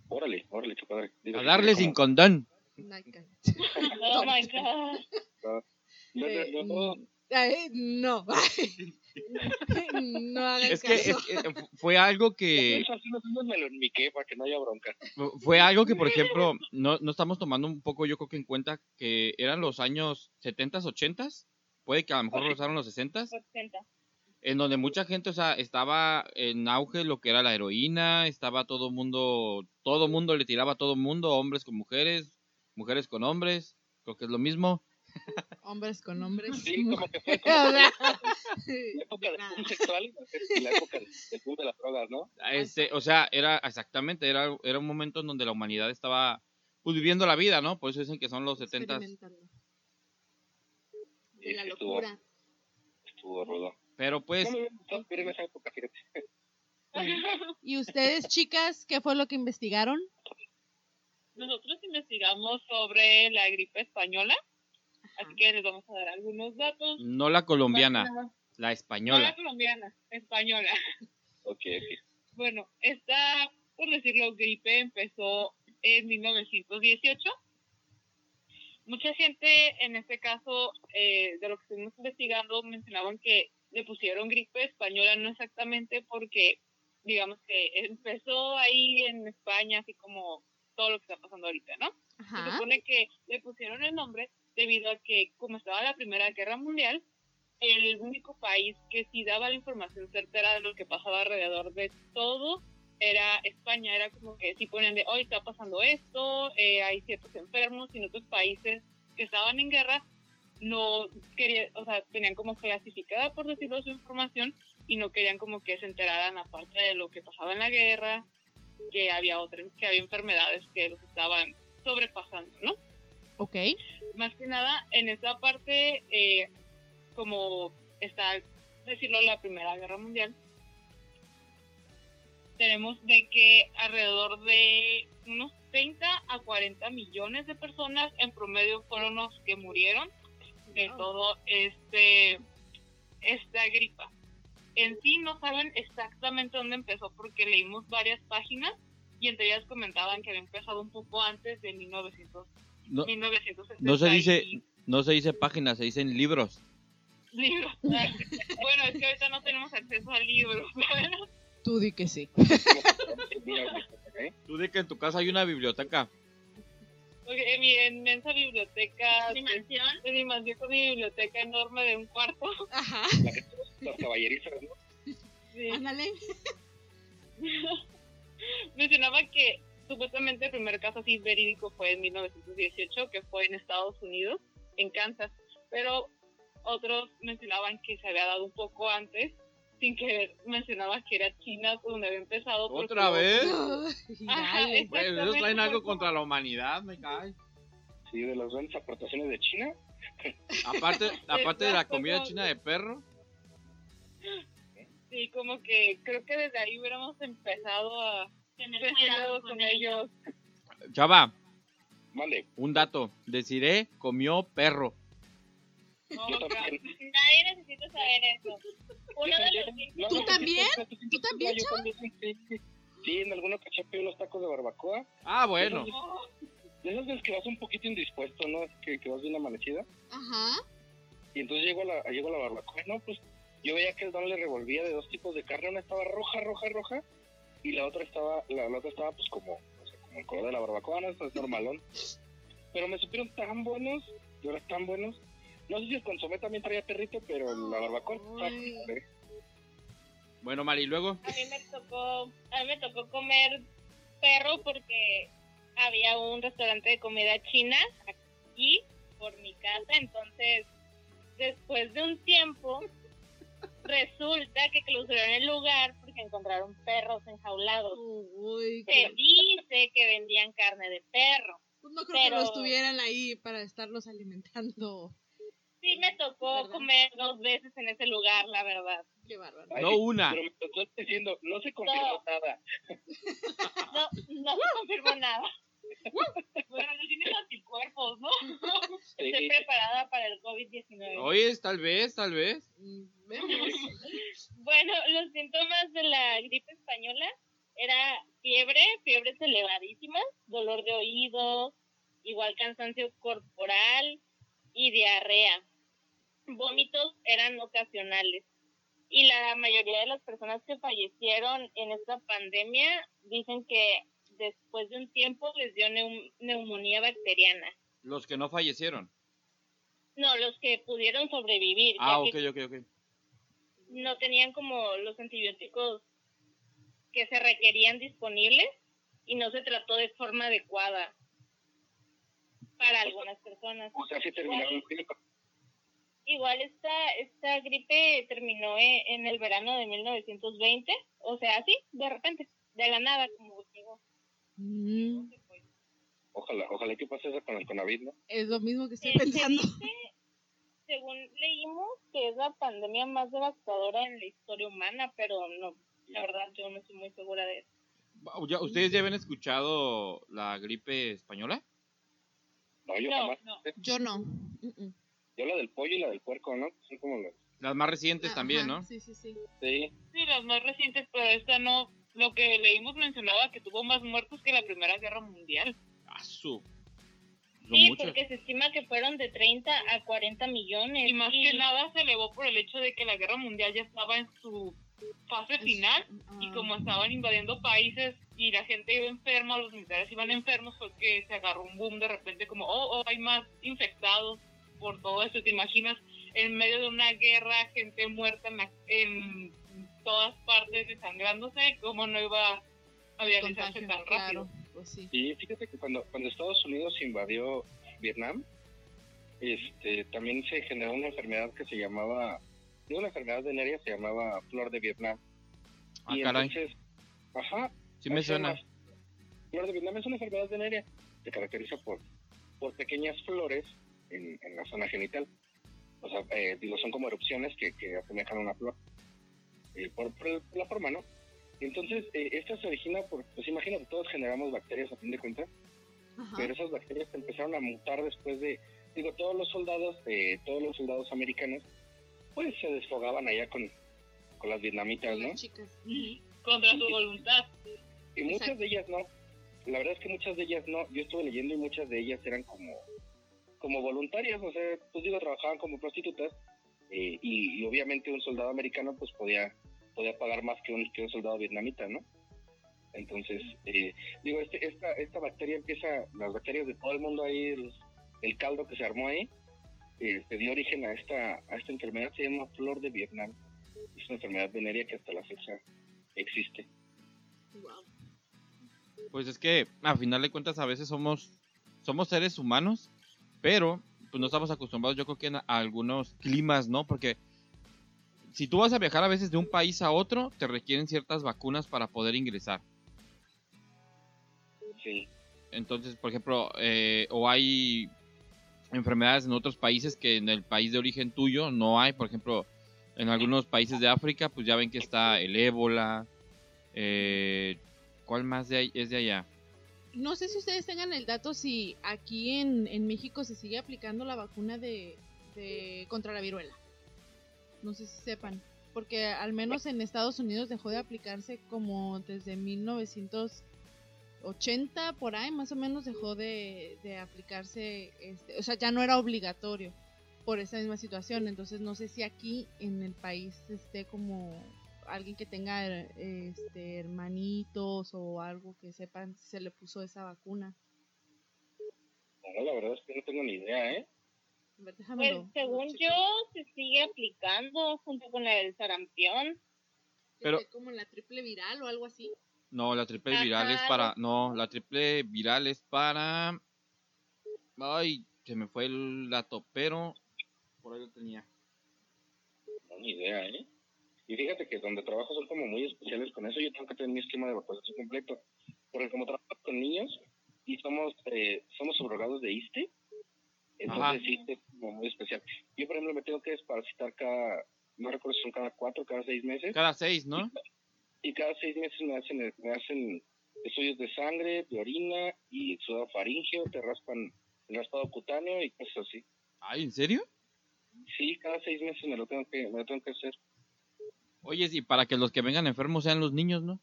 órale, órale, qué padre. Digo, A darle sin condón. Naca. Oh my god. no, no, Eh, no, ay, no. no hagan Es que, caso. es que, eh, fu- fue algo que, para que no haya bronca. fu- fue algo que, por ejemplo, no, no estamos tomando un poco, yo creo que en cuenta que eran los años 70s, 80s, puede que a lo mejor rozaron los 60 80. en donde mucha gente, o sea, estaba en auge lo que era la heroína, estaba todo mundo, todo mundo le tiraba a todo mundo, hombres con mujeres, mujeres con hombres, creo que es lo mismo. Hombres con hombres. Sí, como que fue como la época del boom sexual y la época del boom de las drogas, ¿no? Este, o sea, era exactamente, era, era un momento en donde la humanidad estaba pues viviendo la vida, ¿no? Por eso dicen que son los 70 Experimentando. De Sí, la sí, estuvo- locura. Estuvo rudo. Pero pues No esa época, fíjate. ¿Y ustedes, chicas, qué fue lo que investigaron? Nosotros investigamos sobre la gripe española, así que les vamos a dar algunos datos. no la colombiana, la No la española. colombiana, española. Ok, ok. Bueno, esta, por decirlo, gripe empezó en 1918. Mucha gente, en este caso, eh, de lo que estuvimos investigando, mencionaban que le pusieron gripe española, no exactamente porque, digamos que empezó ahí en España, así como todo lo que está pasando ahorita, ¿no? Se Ajá. supone que le pusieron el nombre debido a que, como estaba la Primera Guerra Mundial, el único país que sí daba la información certera de lo que pasaba alrededor de todo era España. Era como que sí ponían de, hoy está pasando esto, eh, hay ciertos enfermos, y en otros países que estaban en guerra no querían, o sea, tenían como clasificada, por decirlo, su información y no querían como que se enteraran aparte de lo que pasaba en la guerra, que había otras, que había enfermedades que los estaban sobrepasando, ¿no? Ok. Más que nada, en esa parte, eh, como está, decirlo, la Primera Guerra Mundial, tenemos de que alrededor de unos 30 a 40 millones de personas en promedio fueron los que murieron de Wow. todo este esta gripa. En sí no saben exactamente dónde empezó porque leímos varias páginas y entre ellas comentaban que había empezado un poco antes de 1900, No, 1960. no se dice, y- no se dice páginas, se dicen libros. libros. bueno, es que ahorita no tenemos acceso a libros. Bueno, Tú di que sí. Tú di que en tu casa hay una biblioteca. en mi inmensa biblioteca, Mi mansión. en mi mansión con mi biblioteca enorme de un cuarto, Ajá. La que los caballerizas, ¿no? sí, Ándale. mencionaba que supuestamente el primer caso así verídico fue en 1918, que fue en Estados Unidos, en Kansas, pero otros mencionaban que se había dado un poco antes, sin que mencionaba que era China donde había empezado. ¿Otra vez? Ajá, Bueno, ellos traen algo contra la humanidad, me cae. Sí, de las grandes aportaciones de China. Aparte, aparte de la comida china de perro. Sí, como que creo que desde ahí hubiéramos empezado a Tener cuidado con con ellos. Chava, Vale, un dato. Deciré comió perro. No, yo claro. también. Nadie necesita saber eso. Uno de los ¿Tú también? ¿Tú también, sí. Sí, en alguna ocasión pedí unos tacos de barbacoa. Ah, bueno. De esas veces que vas un poquito indispuesto, ¿no? Que, que vas bien amanecida. Ajá. Y entonces llego a la, llego a la barbacoa, no, pues yo veía que el don le revolvía de dos tipos de carne, una estaba roja, roja, roja, y la otra estaba, la, la otra estaba pues como, o sea, como el color de la barbacoa, no, Eso es normalón. Pero me supieron tan buenos, de verdad tan buenos. No sé si el consomé también traía perrito, pero la barbacoa padre. Bueno, Mari, luego. A mí me tocó, a mí me tocó comer perro porque había un restaurante de comida china aquí por mi casa, entonces después de un tiempo resulta que clausuraron el lugar porque encontraron perros enjaulados. Uy, Se dice que vendían carne de perro. Pues no creo que los tuvieran ahí para estarlos alimentando. Sí me tocó ¿Verdad? comer dos veces en ese lugar, la verdad. Qué bárbaro. No una. Pero me estoy diciendo, no se confirmó No. nada. No, no se confirmó nada. Bueno, no tienes anticuerpos, ¿no? Estoy preparada para el COVID-19. Oye, tal vez, tal vez. Bueno, los síntomas de la gripe española era fiebre, fiebres elevadísimas, dolor de oídos, igual cansancio corporal y diarrea. Vómitos eran ocasionales. Y la mayoría de las personas que fallecieron en esta pandemia dicen que después de un tiempo les dio neum- neumonía bacteriana. Los que no fallecieron. No, los que pudieron sobrevivir. Ah, ok, ok, ok. no tenían como los antibióticos que se requerían disponibles y no se trató de forma adecuada para algunas personas. O sea, sí terminaron Igual, igual esta, esta gripe terminó en el verano de 1920, o sea, así, de repente, de la nada, como. Mm, Ojalá, ojalá que pase eso con el Conavit, ¿no? es lo mismo que estoy Eh, se pensando. dice, según leímos, que es la pandemia más devastadora en la historia humana, pero no, la verdad yo no estoy muy segura de eso. Ya- ¿Ustedes ya habían escuchado la gripe española? No, yo No, jamás. no. Yo no. Yo la del pollo y la del puerco, ¿no? Son como las... Las más recientes Ah, también, ajá, ¿no? Sí, sí, sí. Sí, Sí, las más recientes, pero esta no. Lo que leímos mencionaba que tuvo más muertos que la Primera Guerra Mundial. Ah, su. Sí, muchas. porque se estima que fueron de 30 a 40 millones. Y más que nada se elevó por el hecho de que la Guerra Mundial ya estaba en su fase final y Ah, como estaban invadiendo países y la gente iba enferma, los militares iban enfermos, fue que se agarró un boom de repente como, oh, oh, hay más infectados por todo eso. ¿Te imaginas en medio de una guerra, gente muerta en, la- en todas partes desangrándose? ¿Cómo no iba a viralizarse tan rápido? claro, pues sí. y fíjate que cuando, cuando Estados Unidos invadió Vietnam, este, también se generó una enfermedad que se llamaba, digo una enfermedad venérea, se llamaba flor de Vietnam. Ah, y caray. entonces, ajá, Sí me suena. Flor de Vietnam es una enfermedad venérea, se caracteriza por, por pequeñas flores en, en la zona genital. O sea, eh, digo, son como erupciones que, que asemejan a una flor. Eh, por, por el- por la forma, ¿no? Entonces, eh, esta se origina por, pues imagínate, todos generamos bacterias a fin de cuentas, Ajá. pero esas bacterias empezaron a mutar después de, digo, todos los soldados, eh, todos los soldados americanos, pues se desfogaban allá con, con las vietnamitas, ¿no? Las chicas. Contra su voluntad. Y muchas Exacto. de ellas no. La verdad es que muchas de ellas no. Yo estuve leyendo y muchas de ellas eran como, como voluntarias, o sea, pues digo, trabajaban como prostitutas eh, y, y obviamente un soldado americano pues podía, podía pagar más que un, que un soldado vietnamita, ¿no? Entonces, eh, digo, este, esta, esta bacteria empieza, las bacterias de todo el mundo ahí, el, el caldo que se armó ahí, eh, se dio origen a esta, a esta enfermedad, se llama flor de Vietnam. Es una enfermedad venérea que hasta la fecha existe. Wow. Pues es que a final de cuentas a veces somos somos seres humanos, pero pues no estamos acostumbrados yo creo que a algunos climas, ¿no? Porque si tú vas a viajar a veces de un país a otro, te requieren ciertas vacunas para poder ingresar. Sí. Entonces, por ejemplo, eh, o hay enfermedades en otros países que en el país de origen tuyo no hay. Por ejemplo, en algunos países de África, pues ya ven que está el ébola. Eh, ¿Cuál más de ahí, es de allá? No sé si ustedes tengan el dato si aquí en, en México se sigue aplicando la vacuna de, de contra la viruela. No sé si sepan, porque al menos en Estados Unidos dejó de aplicarse como desde 1980 por ahí, más o menos dejó de, de aplicarse, este, o sea, ya no era obligatorio por esa misma situación. Entonces no sé si aquí en el país esté como alguien que tenga este, hermanitos o algo que sepan si se le puso esa vacuna. No, la verdad es que no tengo ni idea, ¿eh? Pues según yo se sigue aplicando junto con la del sarampión. pero- Esté como la triple viral o algo así. No, la triple Ajá, viral es para. No, la triple viral es para. Ay, se me fue el dato, pero. Por ahí lo tenía. No, ni idea, ¿eh? Y fíjate que donde trabajo son como muy especiales con eso. Yo tengo que tener mi esquema de vacunación completo. Porque como trabajo con niños y somos eh, somos subrogados de ISTE, entonces Ajá. ISTE es como muy especial. Yo, por ejemplo, me tengo que desparasitar cada, no recuerdo si son cada cuatro, cada seis meses. Cada seis, ¿no? Y cada seis meses me hacen, me hacen estudios de sangre, de orina y sudado faríngeo, te raspan el raspado cutáneo y cosas así. Ay, ¿en serio? Sí, cada seis meses me lo tengo que, me lo tengo que hacer. Oye, y para que los que vengan enfermos sean los niños, ¿no?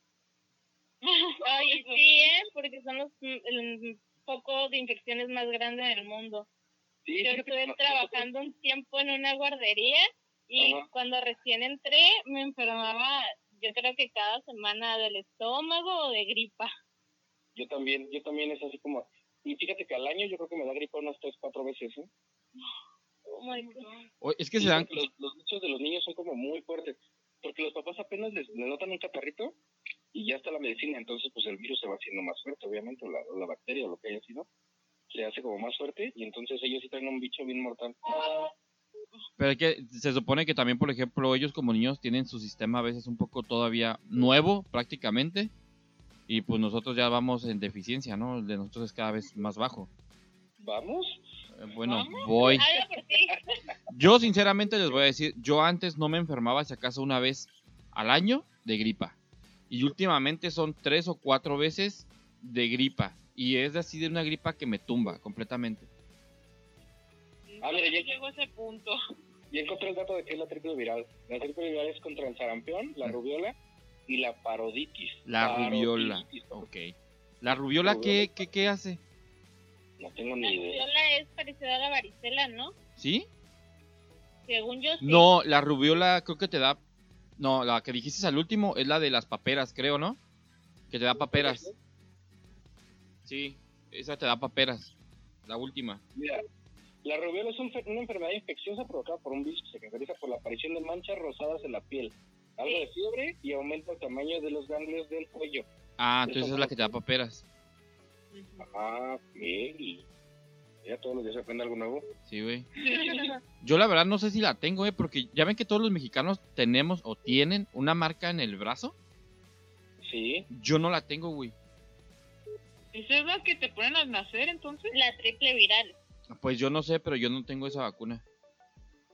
Ay, sí, ¿eh? Porque son los mm, el foco de infecciones más grande del mundo. Sí, Yo estuve no- trabajando un tiempo en una guardería y Ajá. cuando recién entré me enfermaba, yo creo que cada semana del estómago o de gripa. Yo también, yo también es así como... Y fíjate que al año yo creo que me da gripa unas tres, cuatro veces, ¿eh? como de que- O- es que se dan... los, los bichos de los niños son como muy fuertes. Porque los papás apenas les, les notan un catarrito y ya está la medicina. Entonces, pues el virus se va haciendo más fuerte, obviamente, o la, o la bacteria o lo que haya sido. Se hace como más fuerte y entonces ellos sí traen un bicho bien mortal. Pero es que se supone que también, por ejemplo, ellos como niños tienen su sistema a veces un poco todavía nuevo, prácticamente. Y pues nosotros ya vamos en deficiencia, ¿no? El de nosotros es cada vez más bajo. ¿Vamos? Eh, Bueno, ¿Vamos? voy. Ti. Yo sinceramente les voy a decir, yo antes no me enfermaba si acaso una vez al año de gripa. Y últimamente son tres o cuatro veces de gripa. Y es así de una gripa que me tumba completamente. Ah, mira, ya- Llegó a ese punto. Y encontré el dato de que es la triple viral. La triple viral es contra el sarampión, la rubiola y la paroditis. La rubiola. Ok. ¿La rubiola qué, qué, qué hace? No tengo La ni idea. rubiola es parecida a la varicela, ¿no? ¿Sí? Según yo sí. No, la rubiola creo que te da... No, la que dijiste al último es la de las paperas, creo, ¿no? Que te da paperas. Sí, esa te da paperas. La última. Mira, la rubiola es un una enfermedad infecciosa provocada por un virus que se caracteriza por la aparición de manchas rosadas en la piel, algo de fiebre y aumenta el tamaño de los ganglios del cuello. Ah, entonces es la que te da paperas. Ah, ok. Ya todos los días se aprende algo nuevo. Sí, güey. Yo la verdad no sé si la tengo, eh, porque ya ven que todos los mexicanos tenemos o tienen una marca en el brazo. Sí. Yo no la tengo, güey. ¿Esa es la que te ponen al nacer entonces? La triple viral. Pues yo no sé, pero yo no tengo esa vacuna.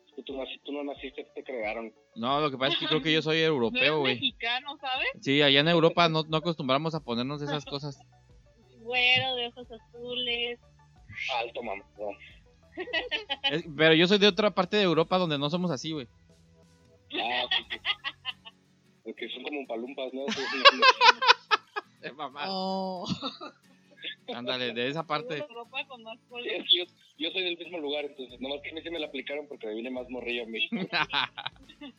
Es que tú, tú no naciste, te crearon. No, lo que pasa es que creo que yo soy No europeo, güey. mexicano, ¿sabes? Sí, allá en Europa no, no acostumbramos a ponernos esas cosas. Güero, de ojos azules. Alto, mamá. No. Es- pero yo soy de otra parte de Europa donde no somos así, güey. Ah. Porque son como palumpas, ¿no? Sí, sí. Oh. Ándale, de esa parte. Yo, yo soy del mismo lugar, entonces nomás que a mí se me la aplicaron porque me viene más morrillo a mí.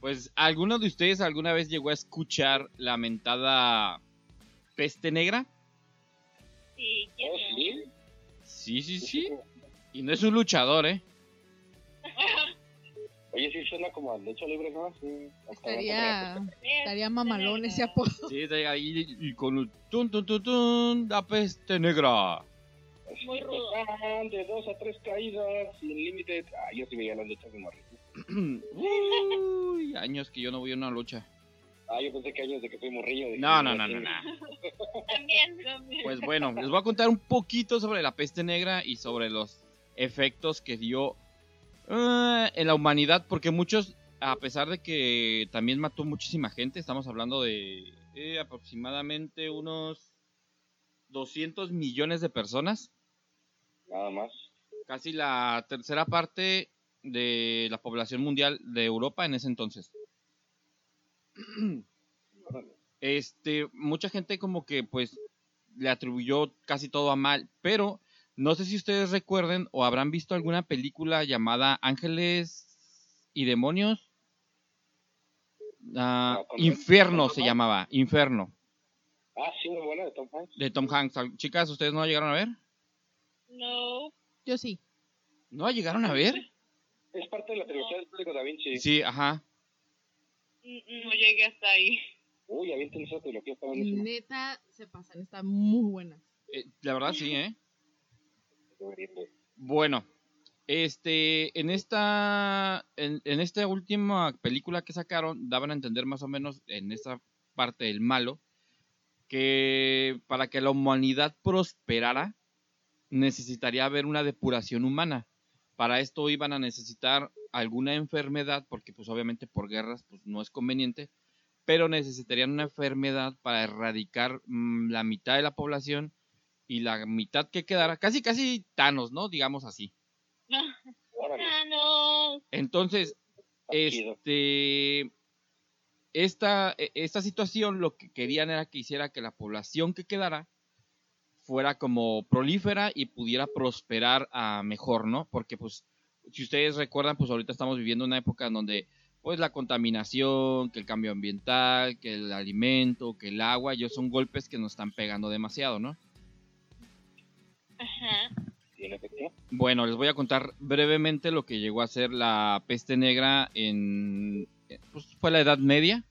Pues, ¿alguno de ustedes alguna vez llegó a escuchar la mentada peste negra? Sí, ¿quién Oh, sí. Sí, sí, sí. Y no es un luchador, ¿eh? Oye, sí suena como al hecho libre, ¿no? Sí. Estaría, estaría mamalón ese apodo. Sí, de ahí y con un tun, tun, tun, tun, la peste negra. Muy rudo. De dos a tres caídas, sin límite. Ah, yo sí veía las luchas de morrillo. Uy, años que yo no voy a una lucha. Ah, yo pensé que años de que soy morrillo. No, no, no, no, no. También. También. Pues bueno, les voy a contar un poquito sobre la peste negra y sobre los efectos que dio eh, en la humanidad, porque muchos, a pesar de que también mató muchísima gente, estamos hablando de eh, aproximadamente unos 200 millones de personas, Nada más. casi la tercera parte de la población mundial de Europa en ese entonces. Este, mucha gente como que pues le atribuyó casi todo a mal, pero no sé si ustedes recuerden o habrán visto alguna película llamada Ángeles y Demonios. Ah, No, con- Inferno con- se llamaba, Inferno, Ah, sí, muy buena de Tom Hanks. de Tom Hanks. Chicas, ¿ustedes no la llegaron a ver? No. Yo sí. ¿No la llegaron a ver? Es parte de la trilogía del Código Da Vinci. Sí, ajá. Mm, mm. No llegué hasta ahí. Uy, avienten esa trilogía, está buenísima. Neta, se pasan, están muy buenas. Eh, la verdad sí, ¿eh? Bueno, este, en esta, en, en esta última película que sacaron, daban a entender más o menos en esta parte del malo, que para que la humanidad prosperara, necesitaría haber una depuración humana. Para esto iban a necesitar alguna enfermedad, porque pues obviamente por guerras pues no es conveniente, pero necesitarían una enfermedad para erradicar mm, la mitad de la población y la mitad que quedara, casi casi Thanos, ¿no? Digamos así. No. Entonces, este, esta, e- esta situación lo que querían era que hiciera que la población que quedara fuera como prolífera y pudiera prosperar a mejor, ¿no? Porque pues, si ustedes recuerdan, pues ahorita estamos viviendo una época en donde pues la contaminación, que el cambio ambiental, que el alimento, que el agua, ellos son golpes que nos están pegando demasiado, ¿no? Ajá. Sí. en efecto. Bueno, les voy a contar brevemente lo que llegó a ser la peste negra en... Pues fue la Edad Media,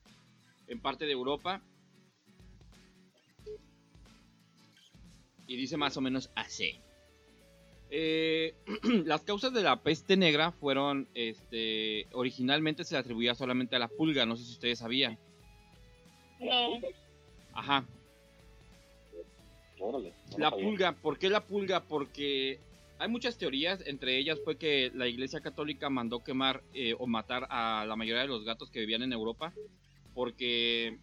en parte de Europa. Y dice más o menos así. Eh, las causas de la peste negra fueron, este, originalmente se le atribuía solamente a la pulga, no sé si ustedes sabían. No. Ajá, Órale, no La pulga, ¿por qué la pulga? Porque hay muchas teorías, entre ellas fue que la Iglesia Católica mandó quemar eh, o matar a la mayoría de los gatos que vivían en Europa porque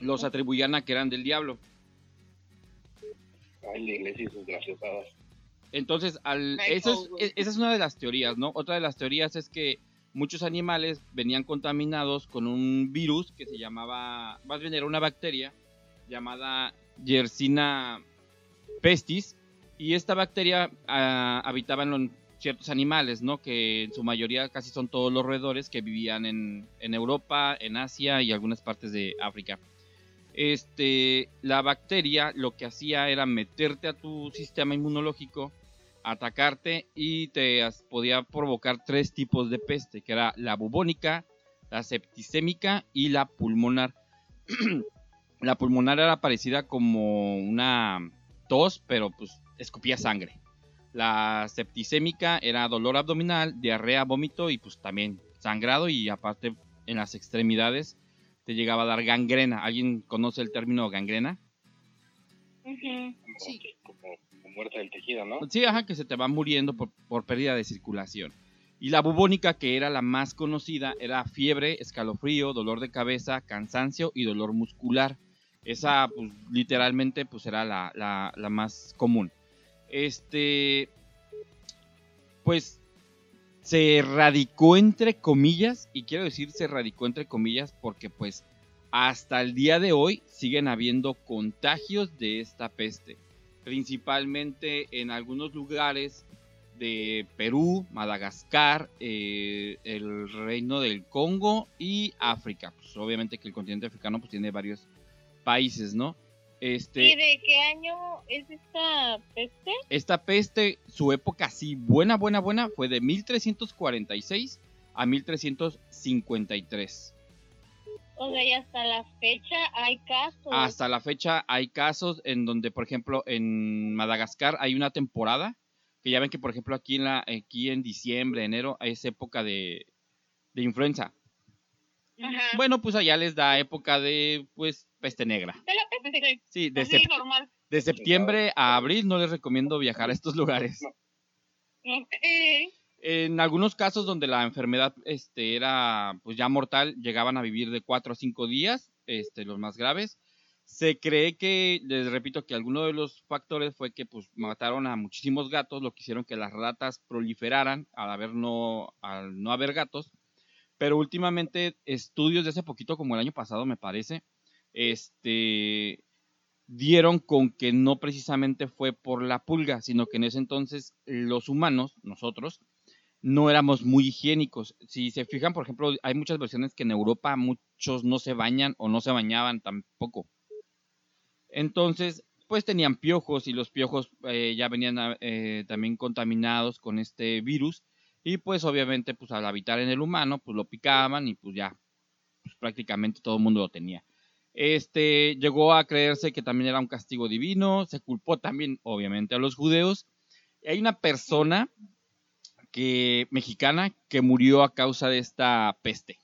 los atribuían a que eran del diablo. Ay, la iglesia y sus graciosadas. Entonces, al, esa, es, e- esa es una de las teorías, ¿no? Otra de las teorías es que muchos animales venían contaminados con un virus que se llamaba, más bien era una bacteria llamada Yersina pestis, y esta bacteria ah, habitaba en ciertos animales, ¿no? Que en su mayoría casi son todos los roedores que vivían en, Europa, en Asia y algunas partes de África. Este, la bacteria lo que hacía era meterte a tu sistema inmunológico, atacarte y te podía provocar tres tipos de peste, que era la bubónica, la septicémica y la pulmonar. la pulmonar era parecida como una tos, pero pues escupía sangre. La septicémica era dolor abdominal, diarrea, vómito y pues también sangrado y aparte en las extremidades te llegaba a dar gangrena. ¿Alguien conoce el término gangrena? Ujú. Sí. Como, como muerte del tejido, ¿no? Sí, ajá, que se te va muriendo por, por pérdida de circulación. Y la bubónica, que era la más conocida, era fiebre, escalofrío, dolor de cabeza, cansancio y dolor muscular. Esa, pues, literalmente, pues era la, la- más común. Este, pues, se erradicó entre comillas, y quiero decir se erradicó entre comillas porque, pues, hasta el día de hoy siguen habiendo contagios de esta peste principalmente en algunos lugares de Perú, Madagascar, eh, el Reino del Congo y África. Pues obviamente que el continente africano pues tiene varios países, ¿no? ¿Y Este, de qué año es esta peste? esta peste, su época así buena, buena, buena, fue de 1346 a 1353. O sea, y hasta la fecha hay casos. Hasta la fecha hay casos en donde, por ejemplo, en Madagascar hay una temporada que ya ven que, por ejemplo, aquí en la aquí en diciembre, enero es época de, de influenza. Ajá. Bueno, pues allá les da época de pues peste negra. De la peste. Sí, de, Así, sep- normal. de septiembre a abril no les recomiendo viajar a estos lugares. En algunos casos donde la enfermedad este, era pues ya mortal, llegaban a vivir de 4 a 5 días, este, los más graves. Se cree que, les repito, que alguno de los factores fue que pues mataron a muchísimos gatos, lo que hicieron que las ratas proliferaran al haber no, al no haber gatos. Pero últimamente estudios de hace poquito, como el año pasado me parece, este dieron con que no precisamente fue por la pulga, sino que en ese entonces los humanos, nosotros, no éramos muy higiénicos. Si se fijan, por ejemplo, hay muchas versiones que en Europa muchos no se bañan o no se bañaban tampoco. Entonces, pues tenían piojos y los piojos eh, ya venían eh, también contaminados con este virus y pues obviamente pues al habitar en el humano pues lo picaban y pues ya pues, prácticamente todo el mundo lo tenía. Este llegó a creerse que también era un castigo divino, se culpó también obviamente a los judeos. Hay una persona que mexicana que murió a causa de esta peste.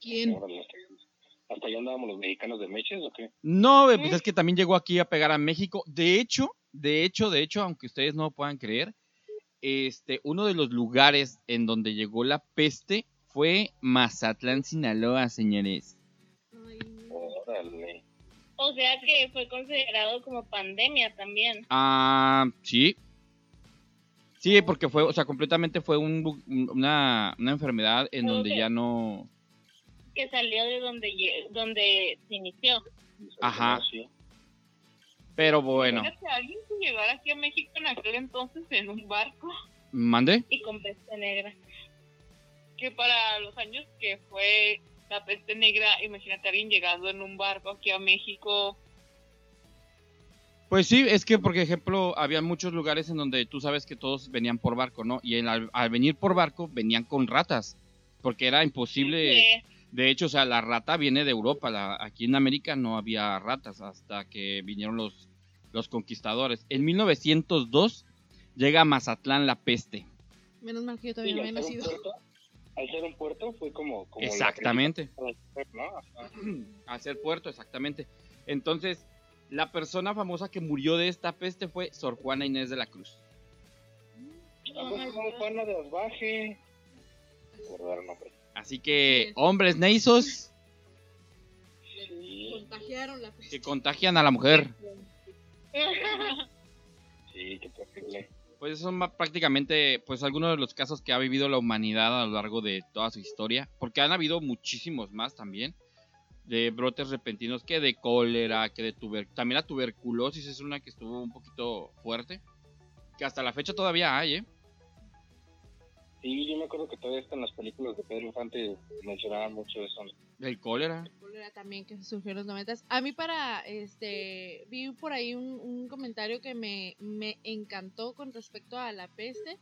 ¿Quién? ¿Hasta allá andábamos los mexicanos de meches o qué? No, eh, pues es que también llegó aquí a pegar a México. De hecho, de hecho, de hecho, aunque ustedes no lo puedan creer, este, uno de los lugares en donde llegó la peste fue Mazatlán, Sinaloa, señores. Órale. O sea que fue considerado como pandemia también. Ah, sí. Sí, porque fue, o sea, completamente fue un una, una enfermedad en donde ya no... Que salió de donde, donde se inició. Ajá. Sí. Pero bueno, Fíjate, alguien que llegara aquí a México en aquel entonces en un barco, mande. Y con peste negra. que para los años que fue la peste negra, imagínate a alguien llegando en un barco aquí a México. Pues sí, es que, por ejemplo, había muchos lugares en donde tú sabes que todos venían por barco, ¿no? Y el- al, al venir por barco venían con ratas, porque era imposible. Sí. De hecho, o sea, la rata viene de Europa. La, aquí en América no había ratas hasta que vinieron los, los conquistadores. En 1902 llega a Mazatlán la peste. Menos mal que yo todavía no había nacido. Al ser un puerto fue como, como Exactamente. primera- ¿no? Al ser puerto, exactamente. Entonces, la persona famosa que murió de esta peste fue Sor Juana Inés de la Cruz. ¿A poco no Juana de nombre. Así que, hombres neizos Sí, Contagiaron la que contagian a la mujer. sí, qué terrible. Pues son prácticamente pues algunos de los casos que ha vivido la humanidad a lo largo de toda su historia, porque han habido muchísimos más también de brotes repentinos que de cólera, que de tuber también la tuberculosis es una que estuvo un poquito fuerte, que hasta la fecha todavía hay, ¿eh? Sí, yo me acuerdo que todavía hasta en las películas de Pedro Infante mencionaban mucho eso. El cólera. cólera también que surgió en los noventas. A mí para, este, vi por ahí un, un comentario que me, me encantó con respecto a la peste.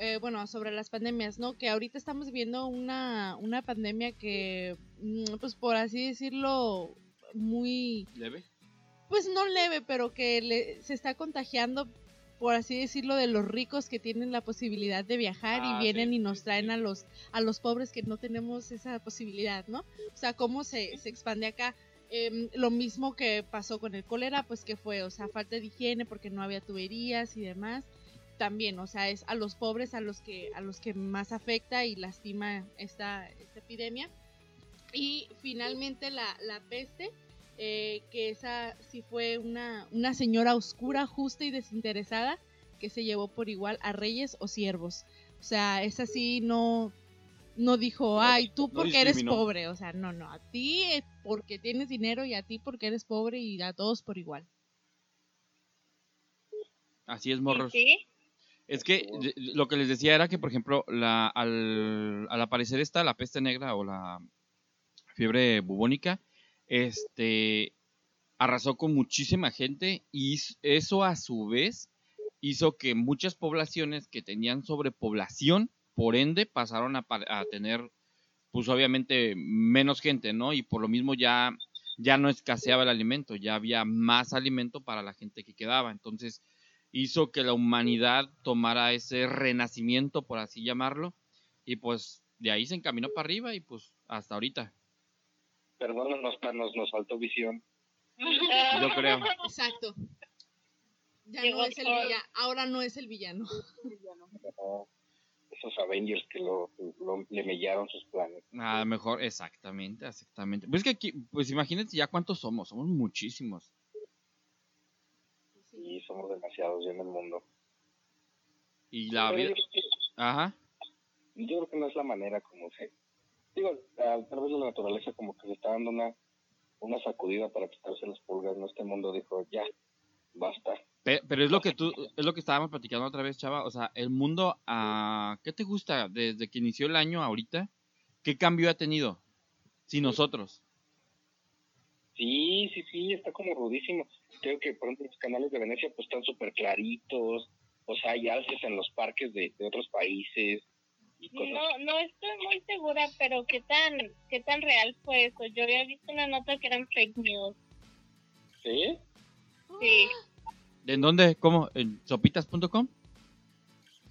Eh, bueno, sobre las pandemias, ¿no? Que ahorita estamos viviendo una, una pandemia que, mm, pues por así decirlo, muy, ¿Leve? pues no leve, pero que le- se está contagiando, por así decirlo, de los ricos que tienen la posibilidad de viajar Ah, y vienen sí, y nos traen sí. a los a los pobres que no tenemos esa posibilidad, ¿no? O sea, cómo se, se expande acá. Em, lo mismo que pasó con el cólera, pues que fue, o sea, falta de higiene porque no había tuberías y demás. También, o sea, es a los pobres a los que a los que más afecta y lastima esta, esta epidemia. Y finalmente la, la peste, eh, que esa sí fue una, una señora oscura, justa y desinteresada que se llevó por igual a reyes o siervos. O sea, esa sí no, no dijo, ay, tú no porque eres pobre. O sea, no, no, a ti eh, porque tienes dinero y a ti porque eres pobre y a todos por igual. Así es, morros. Sí, Es que lo que les decía era que, por ejemplo, la, al, al aparecer esta, la peste negra o la fiebre bubónica, este, arrasó con muchísima gente y eso a su vez hizo que muchas poblaciones que tenían sobrepoblación, por ende, pasaron a, a tener, pues obviamente, menos gente, ¿no? Y por lo mismo ya, ya no escaseaba el alimento, ya había más alimento para la gente que quedaba. Entonces, hizo que la humanidad tomara ese renacimiento, por así llamarlo, y pues de ahí se encaminó para arriba y pues hasta ahorita, Perdónanos, nos, nos faltó visión. yo creo. Exacto. Ya Llegó no es el villano, ahora no es el villano. ¿no? Esos Avengers que lo, lo- le mellaron sus planes. A lo mejor, exactamente, exactamente. Pues es que aquí, pues imagínense ya cuántos somos, somos muchísimos. Y somos demasiados ya en el mundo. Y la vida, ajá, yo creo que no es la manera como se... Digo, a través de la naturaleza como que se está dando una, una sacudida para quitarse las pulgas. ¿no? Este mundo dijo, ya, basta. Pe- pero es lo que tú, es lo que estábamos platicando otra vez, chava, o sea, el mundo, ah, ¿qué te gusta desde que inició el año ahorita? ¿Qué cambio ha tenido? Sin nosotros. Sí, sí, sí, está como rudísimo. Creo que, por ejemplo, los canales de Venecia pues están súper claritos. O sea, hay alces en los parques de, de otros países. Y cosas. No, no estoy muy segura, pero qué tan, qué tan real fue eso. Yo había visto una nota que eran fake news. ¿Sí? Sí. ¿En dónde? ¿Cómo? ¿En sopitas.com?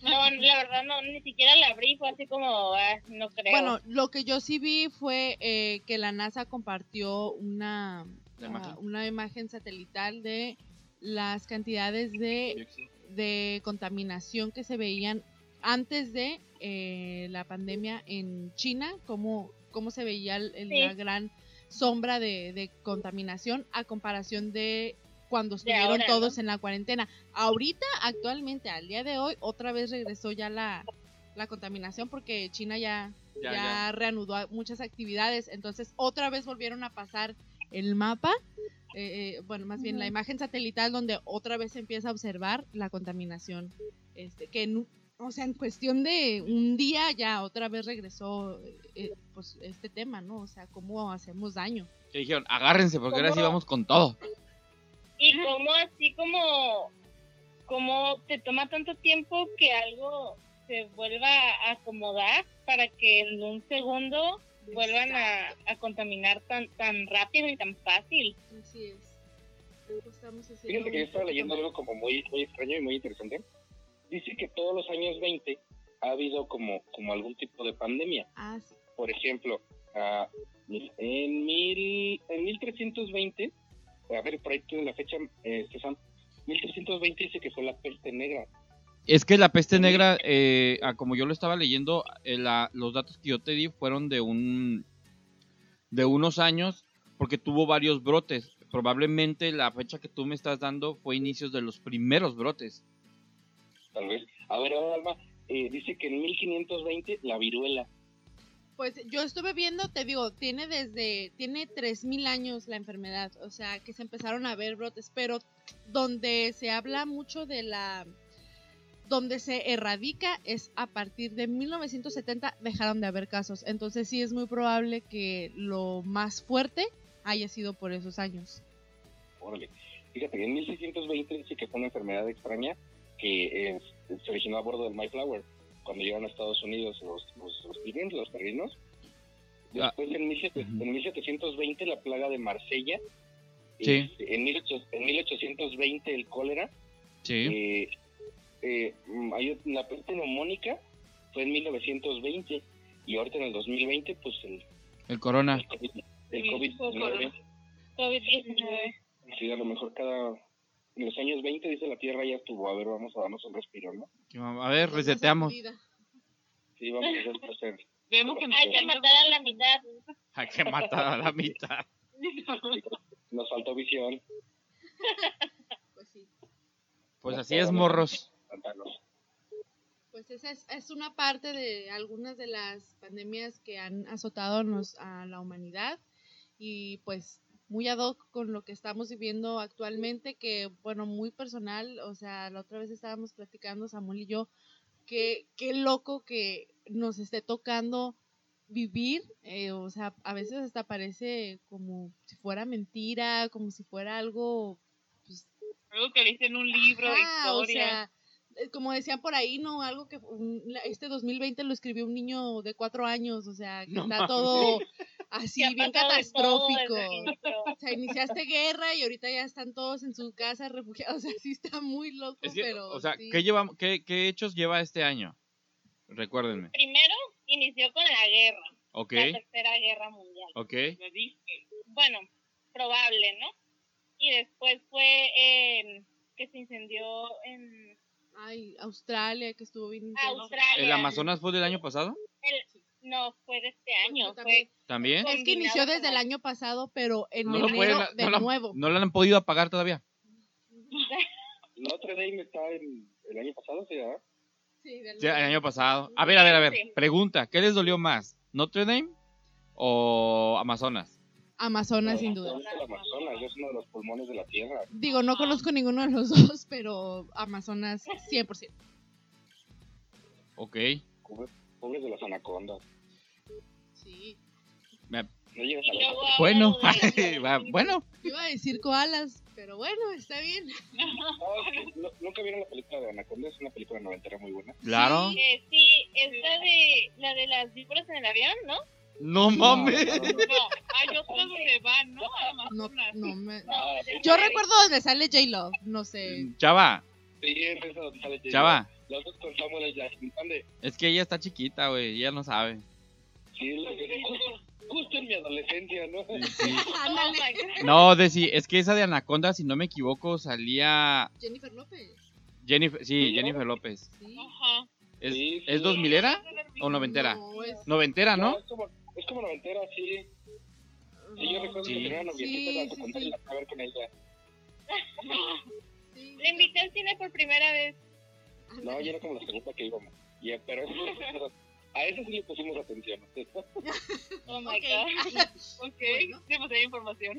No, la verdad no, ni siquiera la abrí, fue así como, ah, no creo. Bueno, lo que yo sí vi fue eh, que la NASA compartió una, ¿La ah, imagen? una imagen satelital de las cantidades de, de contaminación que se veían antes de eh, la pandemia en China, cómo, cómo se veía el- el- Sí. la gran sombra de, de contaminación a comparación de cuando estuvieron ahora, todos ¿no? en la cuarentena. Ahorita, actualmente, al día de hoy, otra vez regresó ya la, la contaminación porque China ya, Ya, ya, ya. reanudó muchas actividades. Entonces, otra vez volvieron a pasar el mapa, eh, eh, bueno, más bien la imagen satelital donde otra vez se empieza a observar la contaminación. Este, que o sea, en cuestión de un día ya otra vez regresó eh, pues este tema, ¿no? O sea, cómo hacemos daño. Que dijeron, agárrense porque ahora sí ¿Cómo? vamos con todo. Y como así como, como te toma tanto tiempo que algo se vuelva a acomodar para que en un segundo vuelvan a, a contaminar tan, tan rápido y tan fácil. Así es. Algo estamos haciendo Fíjate que yo estaba leyendo algo como muy, muy extraño y muy interesante. Dice que todos los años 20 ha habido como, como algún tipo de pandemia. Ah, sí. Por ejemplo, ah, en, mil, en 1320, a ver, por ahí tiene la fecha, eh, César, 1320 dice que fue la peste negra. Es que la peste negra, eh, ah, como yo lo estaba leyendo, eh, la- los datos que yo te di fueron de un de unos años, porque tuvo varios brotes. Probablemente la fecha que tú me estás dando fue inicios de los primeros brotes. Tal vez. A ver, Alma, eh, dice que en 1520 la viruela. Pues yo estuve viendo, te digo, tiene desde, tiene 3000 años la enfermedad, o sea, que se empezaron a ver brotes, pero donde se habla mucho de la, donde se erradica es a partir de 1970 dejaron de haber casos, entonces sí es muy probable que lo más fuerte haya sido por esos años. Órale. Fíjate que en 1620 dice que fue una enfermedad extraña que eh, se originó a bordo del Mayflower cuando llegaron a Estados Unidos los, los, los pilgrims, los peregrinos. Ah. Después en, 17 Ujú. en 1720 la plaga de Marsella. Sí. Este, en, 18 en 1820 el cólera. Sí. Eh, eh, la peste neumónica fue en 1920 y ahorita en el 2020 pues el, El corona. el COVID, el Sí, COVID-19. COVID-19. Sí, a lo mejor cada... En los años 20 dice la Tierra ya estuvo, a ver, vamos a darnos un respiro, ¿no? A ver, reseteamos. Sí, vamos a hacer-. Vemos que Hay que matar a la mitad. Hay que matar a la mitad. Nos faltó visión. Pues sí. Pues así es, morros. Pues esa es, es una parte de algunas de las pandemias que han azotado a nos- a la humanidad y pues muy ad hoc con lo que estamos viviendo actualmente, que bueno, muy personal, o sea, la otra vez estábamos platicando Samuel y yo, que qué loco que nos esté tocando vivir, eh, o sea, a veces hasta parece como si fuera mentira, como si fuera algo pues, Algo que leíste en un libro de Ajá, o historia. sea, eh, como decían por ahí, ¿no? Algo que un- este 2020 lo escribió un niño de cuatro años, o sea, que No está mames. todo así, bien catastrófico. O sea, iniciaste guerra y ahorita ya están todos en su casa refugiados, o sea, sí está muy loco, Es que, pero o sea, sí. ¿qué, lleva, qué, ¿qué hechos lleva este año? Recuérdenme. Primero inició con la guerra, Ok, la tercera guerra mundial. ok. Lo dije. Bueno, probable, ¿no? Y después fue eh, que se incendió en Ay, Australia, que estuvo bien. Australia. ¿El Amazonas fue del año pasado? No, fue de este año. también. Fue ¿También? Es que inició desde el año pasado, pero en No lo, enero pueden- de no, nuevo. no lo han podido apagar todavía. Notre Dame está en el año pasado, ¿sí? ¿verdad? Sí, del Sí, el año pasado. A ver, a ver, a ver. Sí. Pregunta, ¿qué les dolió más? ¿Notre Dame o Amazonas? Amazonas, sin duda. El Amazonas es uno de los pulmones de la Tierra. Digo, no conozco ninguno de los dos, pero Amazonas 100%. Ok. Pobres de las anacondas. Sí. Me- No llegas a ver. Bueno, bueno. Iba a decir koalas, pero bueno, está bien. No, ¿Nunca vieron la película de Anaconda? Es una película noventera muy buena. Claro. Sí. Eh, sí, es la de, la de las víboras en el avión, ¿no? No mames. No, no, no. No, hay otras donde van, ¿no? No, no me... No, Ah, Yo recuerdo donde sale J-Lo, no sé. Chava, Sí, es esa donde sale chava. Los dos con Samuel. ¿Dónde? Es que ella está chiquita, güey. Ella no sabe. Sí, es lo que- justo, justo en mi adolescencia, ¿no? Sí. God. No, Desi, es que esa de Anaconda, si no me equivoco, salía Jennifer López. Jennifer, sí, ¿Sí? Jennifer López. Sí. Ajá. ¿Es, Sí, sí. ¿es 2000 era o noventera? No, es... Noventera, ¿no? Es como, es como noventera, sí. Sí, yo recuerdo Sí. que tenía una noviecita en la Sí, sí, secundaria y sí. la fui a ver con ella. Sí, Le invité al cine por primera vez. No, ya era como la segunda que íbamos. Pero a eso sí le pusimos atención. Oh my Ok. God. Ok, Bueno. demasiada información.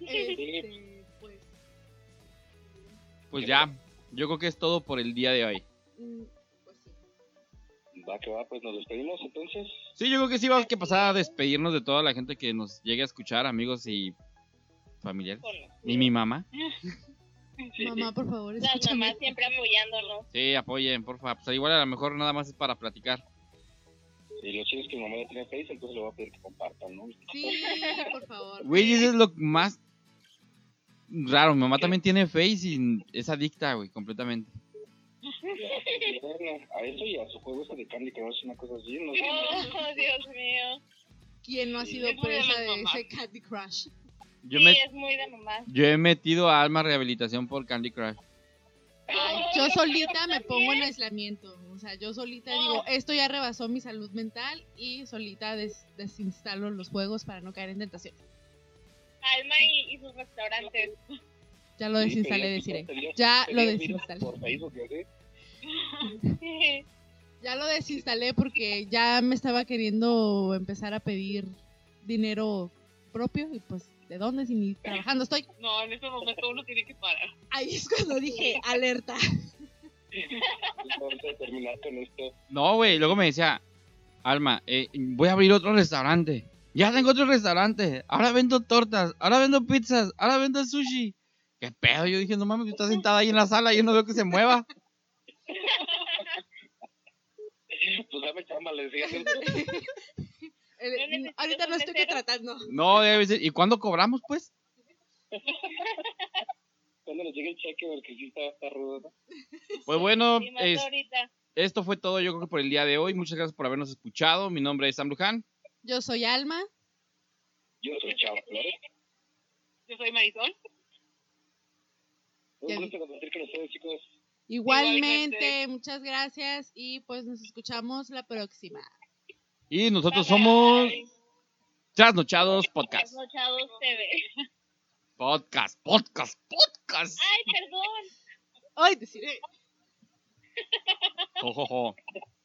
Este, pues, Pues ya, yo creo que es todo por el día de hoy. mm, pues sí. Va que va, pues nos despedimos entonces. Sí, yo creo que sí vamos a pasar a despedirnos de toda la gente que nos llegue a escuchar, amigos y familiares. Y mi mamá. Mamá, por favor, Las mamás siempre apoyándonos. Sí, apoyen, porfa. Pues igual a lo mejor nada más es para platicar. Y lo chido es que mi mamá ya tiene Face, entonces le voy a pedir que compartan, ¿no? Sí, por favor. Güey, eso es lo más raro. Mi mamá también tiene Face y es adicta, güey, completamente. A eso y a su juego ese de Candy Crush, una cosa así, no sé. Oh, Dios mío. ¿Quién no ha sido presa de ese Candy Crush? Yo, sí, me, es muy de mamá. yo he metido a Alma Rehabilitación por Candy Crush. Ay, yo solita me pongo en aislamiento. O sea, yo solita digo, esto ya rebasó mi salud mental y solita des- desinstalo los juegos para no caer en tentación. Alma y, y sus restaurantes. Ya lo desinstalé, Sí, deciré. Ya lo desinstalé. Por Facebook, ¿sí? Ya lo desinstalé porque ya me estaba queriendo empezar a pedir dinero propio y pues, ¿de dónde? Si ni trabajando estoy. No, en ese momento uno tiene que parar. Ahí es cuando dije, alerta. Vamos a terminar con esto. No, güey, luego me decía, Alma, eh, voy a abrir otro restaurante. Ya tengo otro restaurante. Ahora vendo tortas, ahora vendo pizzas, ahora vendo sushi. ¿Qué pedo? Yo dije, no mames, tú estás sentada ahí en la sala y yo no veo que se mueva. Pues dame chamba, le decía. El- No necesito ahorita no estoy contratando. No, debe ser. ¿Y cuándo cobramos, pues? Cuando nos llegue el cheque, porque sí está, está rudo, ¿no? Pues bueno, es- esto fue todo yo creo que por el día de hoy. Muchas gracias por habernos escuchado. Mi nombre es Sam Luján. Yo soy Alma. Yo soy Chavo Flores. Yo soy Marisol. Un gusto compartir con ustedes, chicos. Igualmente, Igualmente. muchas gracias y pues nos escuchamos la próxima. Y nosotros Bye, somos. Trasnochados Podcast. Trasnochados TV. Podcast, podcast, podcast. Ay, perdón. Ay, deciré. Jo, jo, jo.